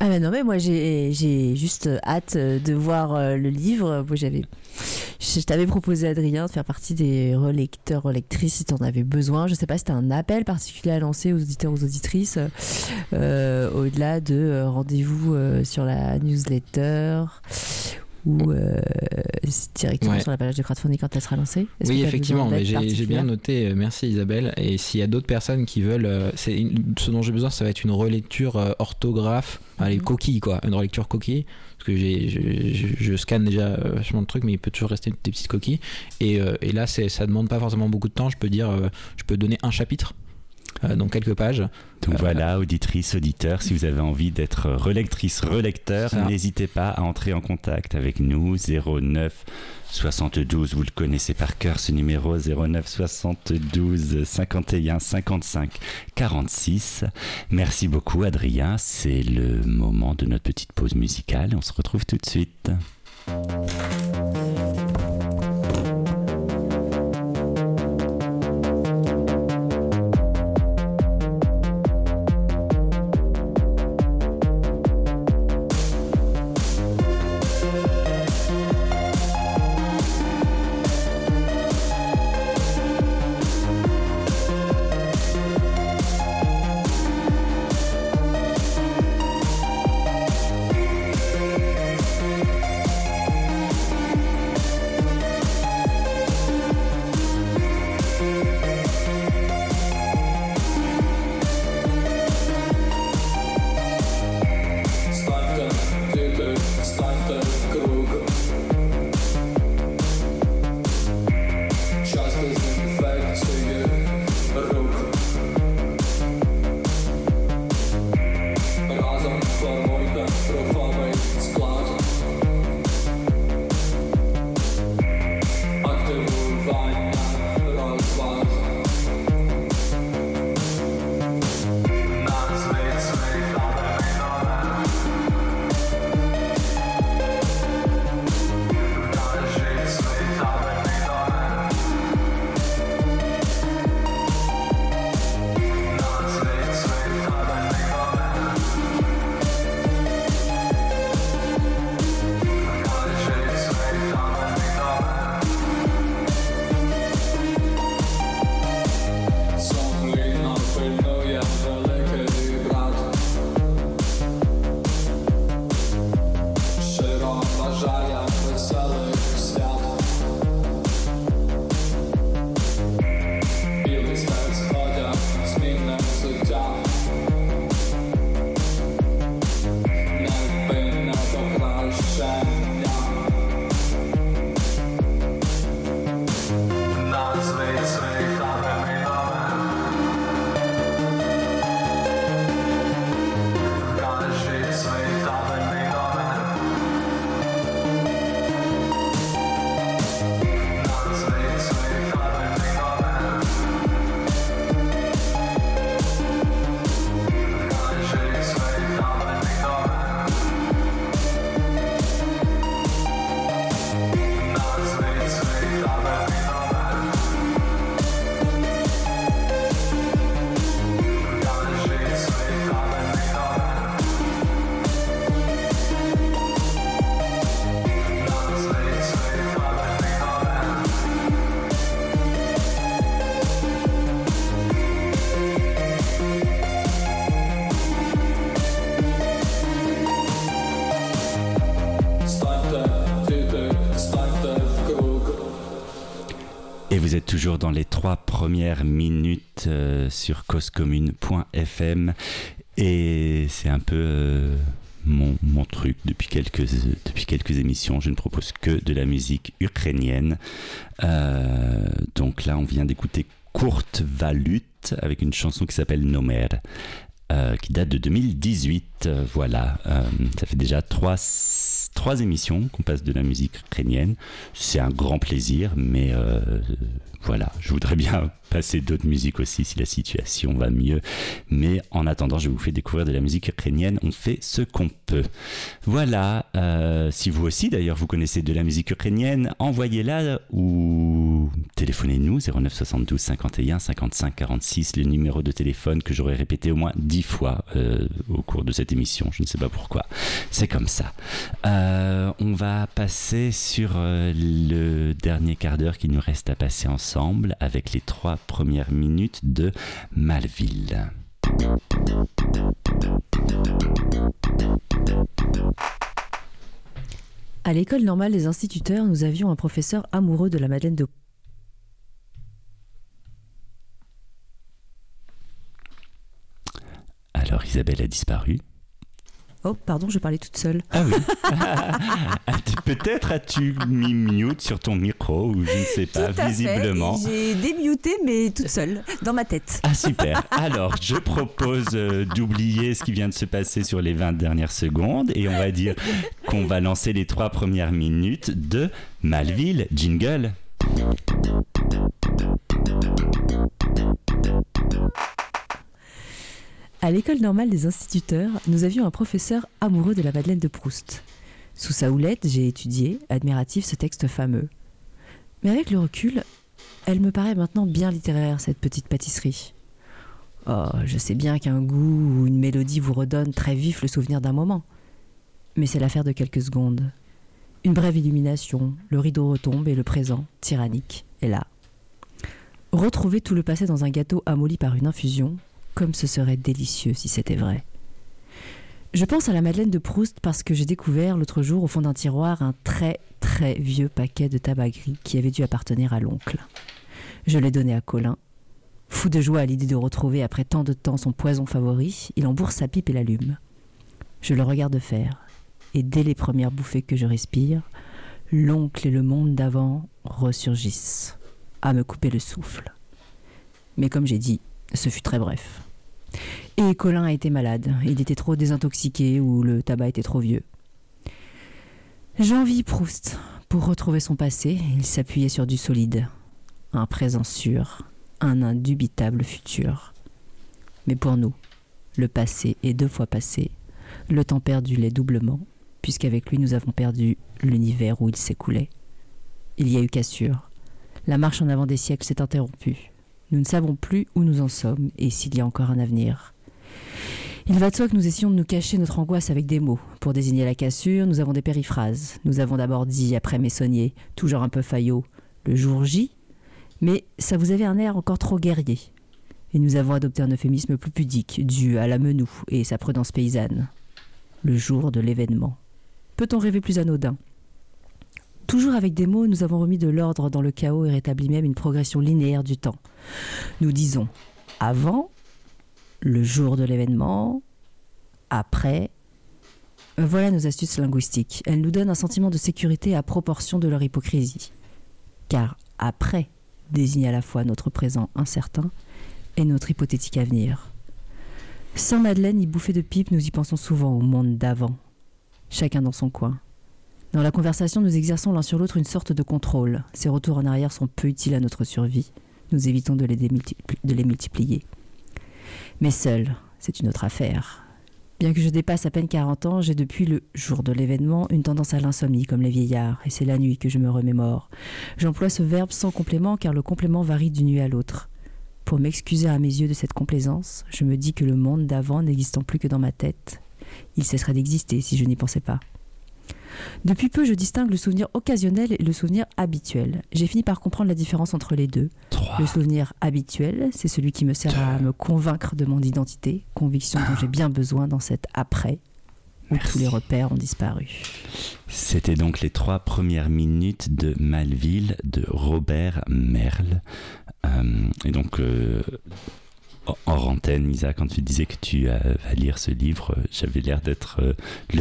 Speaker 3: Ah ben non mais moi j'ai juste hâte euh, de voir euh, le livre. J'avais je t'avais proposé Adrien de faire partie des relecteurs relectrices si tu en avais besoin. Je sais pas si c'était un appel particulier à lancer aux auditeurs aux auditrices euh, au-delà de euh, rendez-vous euh, sur la newsletter ou euh, directement
Speaker 4: Ouais.
Speaker 3: sur la page de crowdfunding quand elle sera lancée.
Speaker 4: Oui, effectivement, mais j'ai bien noté. euh, Merci Isabelle. Et s'il y a d'autres personnes qui veulent, euh, une- ce dont j'ai besoin, ça va être une relecture orthographe, les
Speaker 3: Mhm.
Speaker 4: coquilles quoi, une relecture coquille, parce que j'ai, je, je- je scanne déjà vachement de trucs, mais il peut toujours rester des petites coquilles. Et, et là, ça demande pas forcément beaucoup de temps. Je peux dire, je peux donner un chapitre. Euh, donc quelques pages.
Speaker 2: Donc
Speaker 4: Euh,
Speaker 2: voilà, auditrice, auditeur, si vous avez envie d'être relectrice, relecteur, n'hésitez pas à entrer en contact avec nous. 09 72, vous le connaissez par cœur ce numéro 09 72 51 55 46. Merci beaucoup Adrien, c'est le moment de notre petite pause musicale. On se retrouve tout de suite. Sur causecommune.fm et c'est un peu euh, mon, mon, truc depuis quelques, depuis quelques émissions. Je ne propose que de la musique ukrainienne. Euh, donc là, on vient d'écouter Courte Valut avec une chanson qui s'appelle Nomer. Euh, qui date de 2018. Euh, voilà, ça fait déjà trois, trois émissions qu'on passe de la musique ukrainienne. C'est un grand plaisir, mais voilà, je voudrais bien passer d'autres musiques aussi si la situation va mieux. Mais en attendant, je vous fais découvrir de la musique ukrainienne. On fait ce qu'on peut. Voilà, euh, si vous aussi d'ailleurs vous connaissez de la musique ukrainienne, envoyez-la ou téléphonez-nous 09 72 51 55 46, le numéro de téléphone que j'aurais répété au moins dix fois euh, au cours de cette émission. Je ne sais pas pourquoi. C'est comme ça. Euh, on va passer sur le dernier quart d'heure qui nous reste à passer ensemble avec les trois premières minutes de Malville.
Speaker 3: À l'école normale des instituteurs, nous avions un professeur amoureux de la Madeleine de
Speaker 2: Alors Isabelle a disparu.
Speaker 3: Oh, pardon, je parlais toute seule.
Speaker 2: Ah oui. Peut-être as-tu mis mute sur ton micro ou je ne sais pas,
Speaker 3: Tout à
Speaker 2: visiblement.
Speaker 3: J'ai démuté, mais toute seule, dans ma tête.
Speaker 2: Ah super. Alors, je propose euh, d'oublier ce qui vient de se passer sur les 20 dernières secondes et on va dire qu'on va lancer les trois premières minutes de Malville. Jingle.
Speaker 3: À l'école normale des instituteurs, nous avions un professeur amoureux de la Madeleine de Proust. Sous sa houlette, j'ai étudié, admiratif, ce texte fameux. Mais avec le recul, elle me paraît maintenant bien littéraire, cette petite pâtisserie. Oh, je sais bien qu'un goût ou une mélodie vous redonne très vif le souvenir d'un moment. Mais c'est l'affaire de quelques secondes. Une brève illumination, le rideau retombe et le présent, tyrannique, est là. Retrouver tout le passé dans un gâteau amolli par une infusion, comme ce serait délicieux si c'était vrai. Je pense à la Madeleine de Proust parce que j'ai découvert l'autre jour au fond d'un tiroir un très très vieux paquet de tabac gris qui avait dû appartenir à l'oncle. Je l'ai donné à Colin. Fou de joie à l'idée de retrouver après tant de temps son poison favori, il embourse sa pipe et l'allume. Je le regarde faire, et dès les premières bouffées que je respire, l'oncle et le monde d'avant ressurgissent, à me couper le souffle. Mais comme j'ai dit, ce fut très bref. Et Colin a été malade. Il était trop désintoxiqué ou le tabac était trop vieux. J'envie Proust. Pour retrouver son passé, il s'appuyait sur du solide. Un présent sûr, un indubitable futur. Mais pour nous, le passé est deux fois passé. Le temps perdu l'est doublement, puisqu'avec lui nous avons perdu l'univers où il s'écoulait. Il y a eu cassure. La marche en avant des siècles s'est interrompue. Nous ne savons plus où nous en sommes et s'il y a encore un avenir. Il va de soi que nous essayons de nous cacher notre angoisse avec des mots. Pour désigner la cassure, nous avons des périphrases. Nous avons d'abord dit, après Messonnier, toujours un peu faillot, le jour J, mais ça vous avait un air encore trop guerrier. Et nous avons adopté un euphémisme plus pudique, dû à la menou et sa prudence paysanne. Le jour de l'événement. Peut-on rêver plus anodin? Toujours avec des mots, nous avons remis de l'ordre dans le chaos et rétabli même une progression linéaire du temps. Nous disons avant, le jour de l'événement, après. Voilà nos astuces linguistiques. Elles nous donnent un sentiment de sécurité à proportion de leur hypocrisie. Car après désigne à la fois notre présent incertain et notre hypothétique avenir. Sans Madeleine y bouffer de pipe, nous y pensons souvent au monde d'avant, chacun dans son coin. Dans la conversation, nous exerçons l'un sur l'autre une sorte de contrôle. Ces retours en arrière sont peu utiles à notre survie. Nous évitons de les, multiplier. Mais seul, c'est une autre affaire. Bien que je dépasse à peine 40 ans, j'ai depuis le jour de l'événement une tendance à l'insomnie comme les vieillards, et c'est la nuit que je me remémore. J'emploie ce verbe sans complément car le complément varie d'une nuit à l'autre. Pour m'excuser à mes yeux de cette complaisance, je me dis que le monde d'avant n'existant plus que dans ma tête, il cesserait d'exister si je n'y pensais pas. Depuis peu, je distingue le souvenir occasionnel et le souvenir habituel. J'ai fini par comprendre la différence entre les deux.
Speaker 2: 3,
Speaker 3: Le souvenir habituel, c'est celui qui me sert à me convaincre de mon identité, conviction dont j'ai bien besoin dans cet après. où tous les repères ont disparu.
Speaker 2: C'était donc les trois premières minutes de Malville de Robert Merle. Euh, et donc, euh, hors antenne, Isa, quand tu disais que tu vas lire ce livre, euh, j'avais l'air d'être. euh,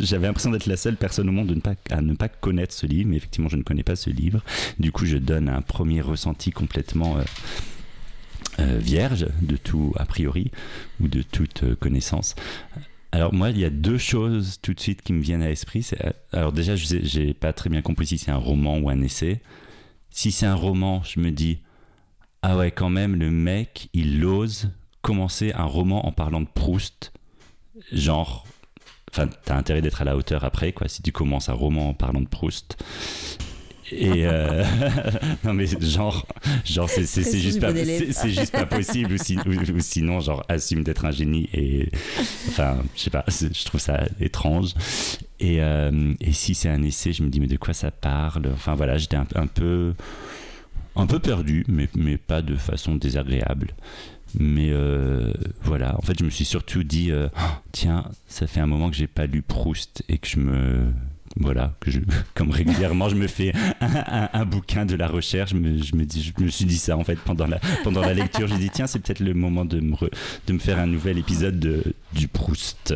Speaker 2: J'avais l'impression d'être la seule personne au monde à ne pas connaître ce livre, mais effectivement, je ne connais pas ce livre. Du coup, je donne un premier ressenti complètement. euh, euh, vierge de tout a priori ou de toute euh, connaissance. Alors moi, il y a deux choses tout de suite qui me viennent à l'esprit. Euh, Alors déjà, je j'ai pas très bien compris si c'est un roman ou un essai. Si c'est un roman, je me dis ah ouais, quand même, le mec, il ose commencer un roman en parlant de Proust, genre. Enfin, t'as intérêt d'être à la hauteur après, quoi. Si tu commences un roman en parlant de Proust. Et euh, non mais genre, genre c'est c'est- juste pas
Speaker 3: bon élève.
Speaker 2: c'est c'est juste pas possible ou, si- ou- ou sinon genre assume d'être un génie et enfin je sais pas je trouve ça étrange et, euh, et si c'est un essai je me dis mais de quoi ça parle? Enfin voilà j'étais un, un peu un peu perdu mais pas de façon désagréable. Mais euh, voilà. En fait je me suis surtout dit euh, tiens ça fait un moment que j'ai pas lu Proust et que je me voilà, que je, comme régulièrement je me fais un, bouquin de la recherche, je me, je me dis, je me suis dit ça en fait pendant la, pendant la lecture. Me dis tiens c'est peut-être le moment de me, de me faire un nouvel épisode de, du Proust.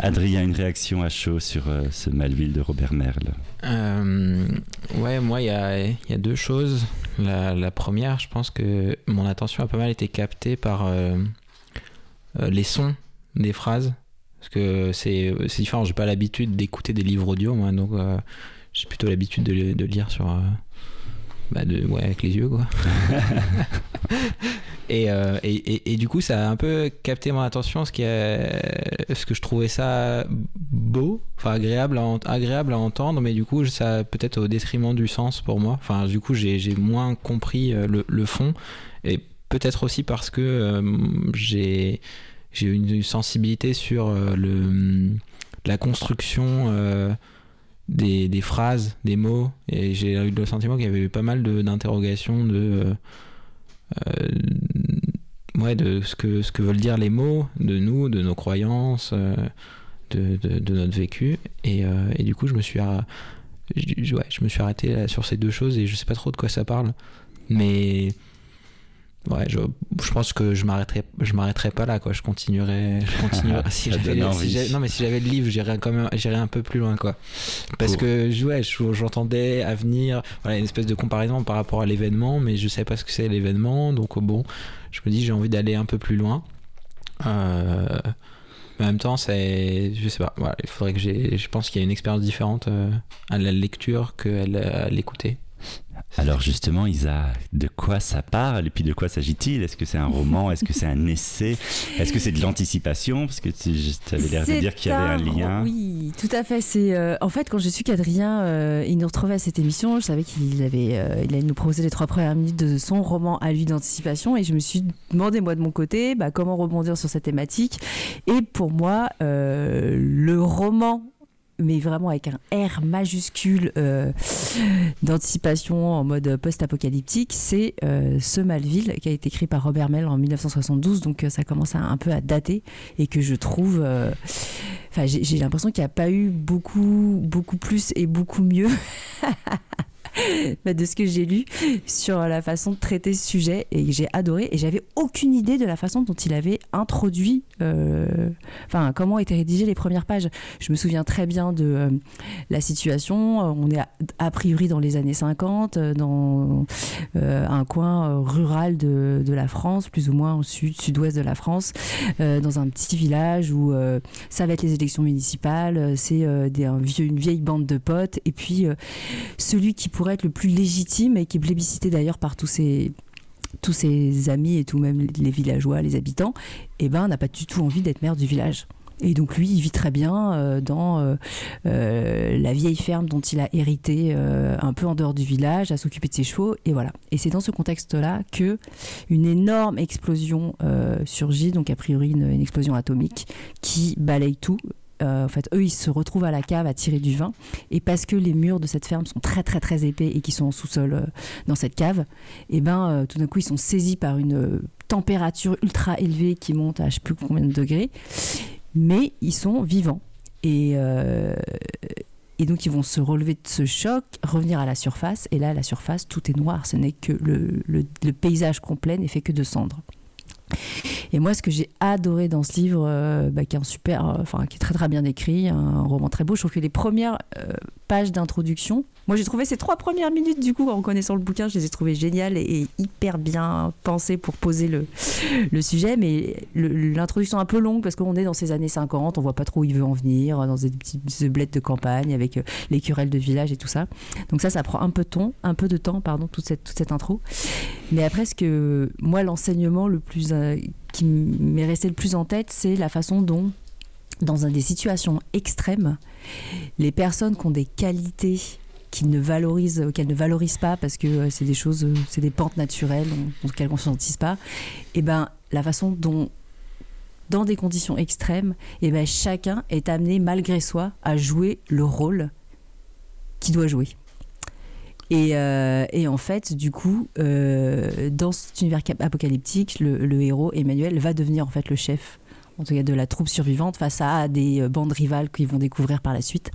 Speaker 2: Adrien, une réaction à chaud sur euh, ce Malville de Robert Merle?
Speaker 4: Euh, ouais, moi, il y a, y a deux choses. La, la première, je pense que mon attention a pas mal été captée par euh, euh, les sons des phrases. Parce que c'est différent, j'ai pas l'habitude d'écouter des livres audio, moi, donc euh, j'ai plutôt l'habitude de, de lire sur. euh, bah de, ouais, avec les yeux, quoi. et, euh, et, et, et du coup, ça a un peu capté mon attention, ce, qui est, ce que je trouvais ça beau, enfin agréable à, agréable à entendre, mais du coup, ça peut-être au détriment du sens pour moi. Enfin, du coup, j'ai moins compris le, le fond, et peut-être aussi parce que j'ai j'ai une sensibilité sur euh, le, la construction euh, des, des phrases, des mots, et j'ai eu le sentiment qu'il y avait eu pas mal d'interrogations de, euh, ouais, de ce que, ce que veulent dire les mots, de nous, de nos croyances, de, de, notre vécu, et, et du coup je me suis, je- ouais, je me suis arrêté là sur ces deux choses et je sais pas trop de quoi ça parle, mais Ouais, je, je pense que je m'arrêterai, je m'arrêterai pas là, quoi. Je continuerai, je continuerai. si non, mais si j'avais le livre, j'irais quand même, j'irais un peu plus loin, quoi. Parce
Speaker 2: Pour-
Speaker 4: que, ouais, je- j'entendais à venir, voilà, une espèce de comparaison par rapport à l'événement, mais je sais pas ce que c'est l'événement, donc bon, je me dis, j'ai envie d'aller un peu plus loin. Euh, mais en même temps, c'est, je sais pas, voilà, il faudrait que j'ai, je pense qu'il y a une expérience différente euh, à la lecture qu'à l'écouter.
Speaker 2: Alors justement, Isa, de quoi ça parle et puis de quoi s'agit-il? Est-ce que c'est un roman? Est-ce que c'est un essai? Est-ce que c'est de l'anticipation? Parce que tu avais l'air de dire qu'il y avait un lien.
Speaker 3: Oui, tout à fait. C'est euh, en fait quand j'ai su qu'Adrien euh, il nous retrouvait à cette émission, je savais qu'il avait euh, il allait nous proposer les trois premières minutes de son roman à lui d'anticipation et je me suis demandé moi de mon côté bah, comment rebondir sur cette thématique. Et pour moi, le roman mais vraiment avec un R majuscule euh, d'anticipation en mode post-apocalyptique, c'est euh, ce Malville qui a été écrit par Robert Mell en 1972, donc euh, ça commence à, un peu à dater et que je trouve, euh, enfin j'ai j'ai l'impression qu'il n'y a pas eu beaucoup, beaucoup plus et beaucoup mieux. bah, de ce que j'ai lu sur la façon de traiter ce sujet et j'ai adoré et j'avais aucune idée de la façon dont il avait introduit euh, enfin comment étaient rédigées les premières pages. Je me souviens très bien de euh, la situation. On est a, priori dans les années 50 euh, dans euh, un coin euh, rural de, de la France plus ou moins au sud sud-ouest de la France euh, dans un petit village où euh, ça va être les élections municipales euh, c'est euh, une vieille bande de potes et puis euh, celui qui pourrait être le plus légitime et qui est plébiscité d'ailleurs par tous ses tous ses amis et tout même les villageois, les habitants, eh ben n'a pas du tout envie d'être maire du village. Et donc lui, il vit très bien euh, dans euh, euh, la vieille ferme dont il a hérité un peu en dehors du village, à s'occuper de ses chevaux, et voilà. Et c'est dans ce contexte-là que une énorme explosion surgit, donc a priori une explosion atomique qui balaye tout. Euh, en fait, eux, ils se retrouvent à la cave à tirer du vin, et parce que les murs de cette ferme sont très très très épais et qui sont en sous-sol euh, dans cette cave, et ben euh, tout d'un coup, ils sont saisis par une température ultra élevée qui monte à je sais plus combien de degrés. mais ils sont vivants. Et, et donc ils vont se relever de ce choc, revenir à la surface, et là, à la surface, tout est noir. Ce n'est que le- le paysage complet n'est fait que de cendres. Et moi, ce que j'ai adoré dans ce livre, euh, bah, qui est super, euh, enfin, qui est très très bien écrit, un roman très beau, je trouve que les premières euh, pages d'introduction, moi j'ai trouvé ces trois premières minutes du coup en connaissant le bouquin, je les ai trouvées géniales et, hyper bien pensées pour poser le, le sujet, mais l'introduction est un peu longue parce qu'on est dans ces années 50, on voit pas trop où il veut en venir, dans des petites bleds de campagne avec euh, les querelles de village et tout ça. Donc ça, ça prend un peu de temps, un peu de temps, pardon, toute cette, toute cette intro. Mais après, ce que moi, l'enseignement le plus euh, qui m'est resté le plus en tête, c'est la façon dont, dans un- des situations extrêmes, les personnes qui ont des qualités qu'ils ne valorisent, qu'elles ne valorisent pas parce que euh, c'est des choses, euh, c'est des pentes naturelles qu'elles ne conscientisent pas, et ben la façon dont dans des conditions extrêmes, et ben chacun est amené malgré soi à jouer le rôle qu'il doit jouer. Et, euh, et en fait, du coup, euh, dans cet univers apocalyptique, le, le héros Emmanuel va devenir en fait le chef, en tout cas de la troupe survivante, face à des euh, bandes rivales qu'ils vont découvrir par la suite.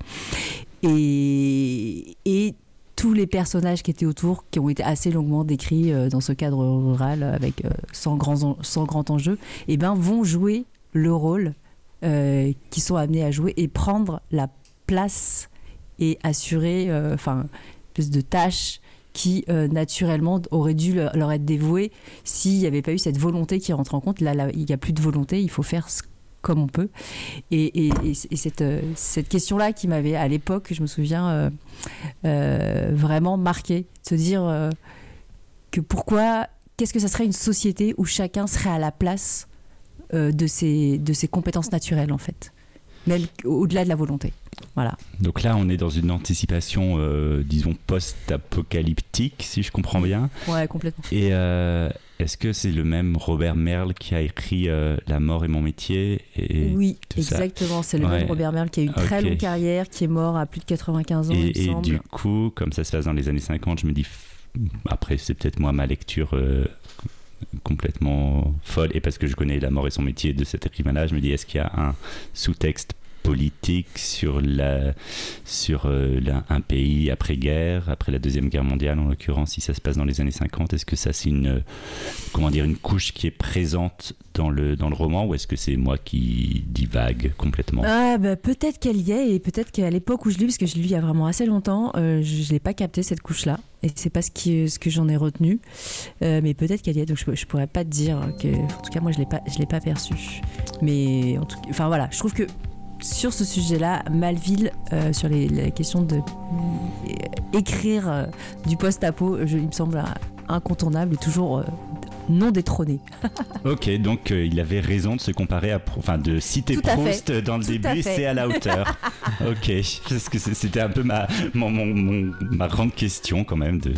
Speaker 3: Et, et tous les personnages qui étaient autour, qui ont été assez longuement décrits euh, dans ce cadre rural avec euh, sans, grands sans grand enjeu, eh ben, vont jouer le rôle euh, qu'ils sont amenés à jouer et prendre la place et assurer, euh, enfin, espèce de tâche qui euh, naturellement aurait dû le- leur être dévouée s'il n'y avait pas eu cette volonté qui rentre en compte. Là, là, il n'y a plus de volonté, il faut faire ce- comme on peut. Et, et- et- et cette, euh, cette question-là qui m'avait, à l'époque, je me souviens, euh, euh, vraiment marqué, de se dire euh, que pourquoi, qu'est-ce que ça serait une société où chacun serait à la place de, ses, de ses compétences naturelles, en fait, même au-delà de la volonté. Voilà.
Speaker 2: Donc là, on est dans une anticipation, euh, disons, post-apocalyptique, si je comprends bien.
Speaker 3: Ouais, complètement.
Speaker 2: Et euh, est-ce que c'est le même Robert Merle qui a écrit euh, La mort est mon métier et,
Speaker 3: oui, exactement. C'est le
Speaker 2: Ouais.
Speaker 3: même Robert Merle qui a eu une très longue carrière, qui est mort à plus de 95 ans,
Speaker 2: et,
Speaker 3: il me
Speaker 2: et
Speaker 3: semble.
Speaker 2: du coup, comme ça se passe dans les années 50, je me dis, après, c'est peut-être moi ma lecture euh, complètement folle, et parce que je connais La mort et son métier de cet écrivain-là, je me dis, est-ce qu'il y a un sous-texte politique sur, la, sur euh, un pays après-guerre, après la Deuxième Guerre mondiale en l'occurrence, si ça se passe dans les années 50, est-ce que ça c'est une, euh, comment dire, une couche qui est présente dans le, dans le roman, ou est-ce que c'est moi qui divague complètement?
Speaker 3: Ah, bah, peut-être qu'elle y est, et peut-être qu'à l'époque où je lis, parce que je lis il y a vraiment assez longtemps, euh, je n'ai pas capté cette couche-là. Et c'est pas ce, qui, ce que j'en ai retenu. Euh, mais peut-être qu'elle y est, donc je, je pourrais pas te dire que. En tout cas, moi, je l'ai pas, je l'ai pas perçu. Mais en tout enfin voilà, je trouve que sur ce sujet-là, Malville, euh, sur les, la question de euh, écrire euh, du post-apo, il me semble incontournable et toujours non détrôné.
Speaker 2: Ok, donc euh, il avait raison de se comparer à, enfin de citer Proust dans le
Speaker 3: Tout
Speaker 2: début, c'est à la hauteur. ok, parce que c'était un peu ma, mon, mon- mon- ma grande question quand même de,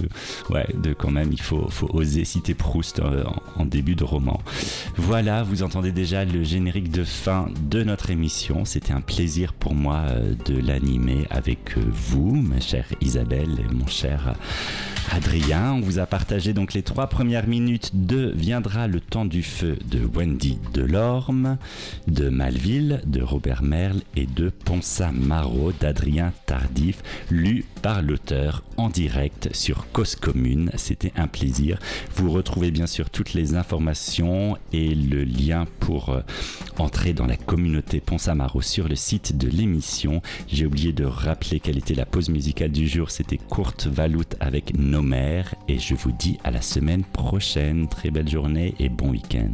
Speaker 2: ouais, de quand même il faut, faut oser citer Proust euh, en, en début de roman. Voilà, vous entendez déjà le générique de fin de notre émission. C'était un plaisir pour moi euh, de l'animer avec vous, ma chère Isabelle et mon cher Adrien. On vous a partagé donc les trois premières minutes de Viendra le temps du feu de Wendy Delorme, de Malville, de Robert Merle et de Ponsa Marot d'Adrien Tardif, lu par l'auteur en direct sur Cause Commune. C'était un plaisir. Vous retrouvez bien sûr toutes les informations et le lien pour euh, entrer dans la communauté Ponsa Marot sur le site de l'émission. J'ai oublié de rappeler quelle était la pause musicale du jour. C'était Courte Valoute avec Nos mères. Et je vous dis à la semaine prochaine. Très belle journée et bon week-end.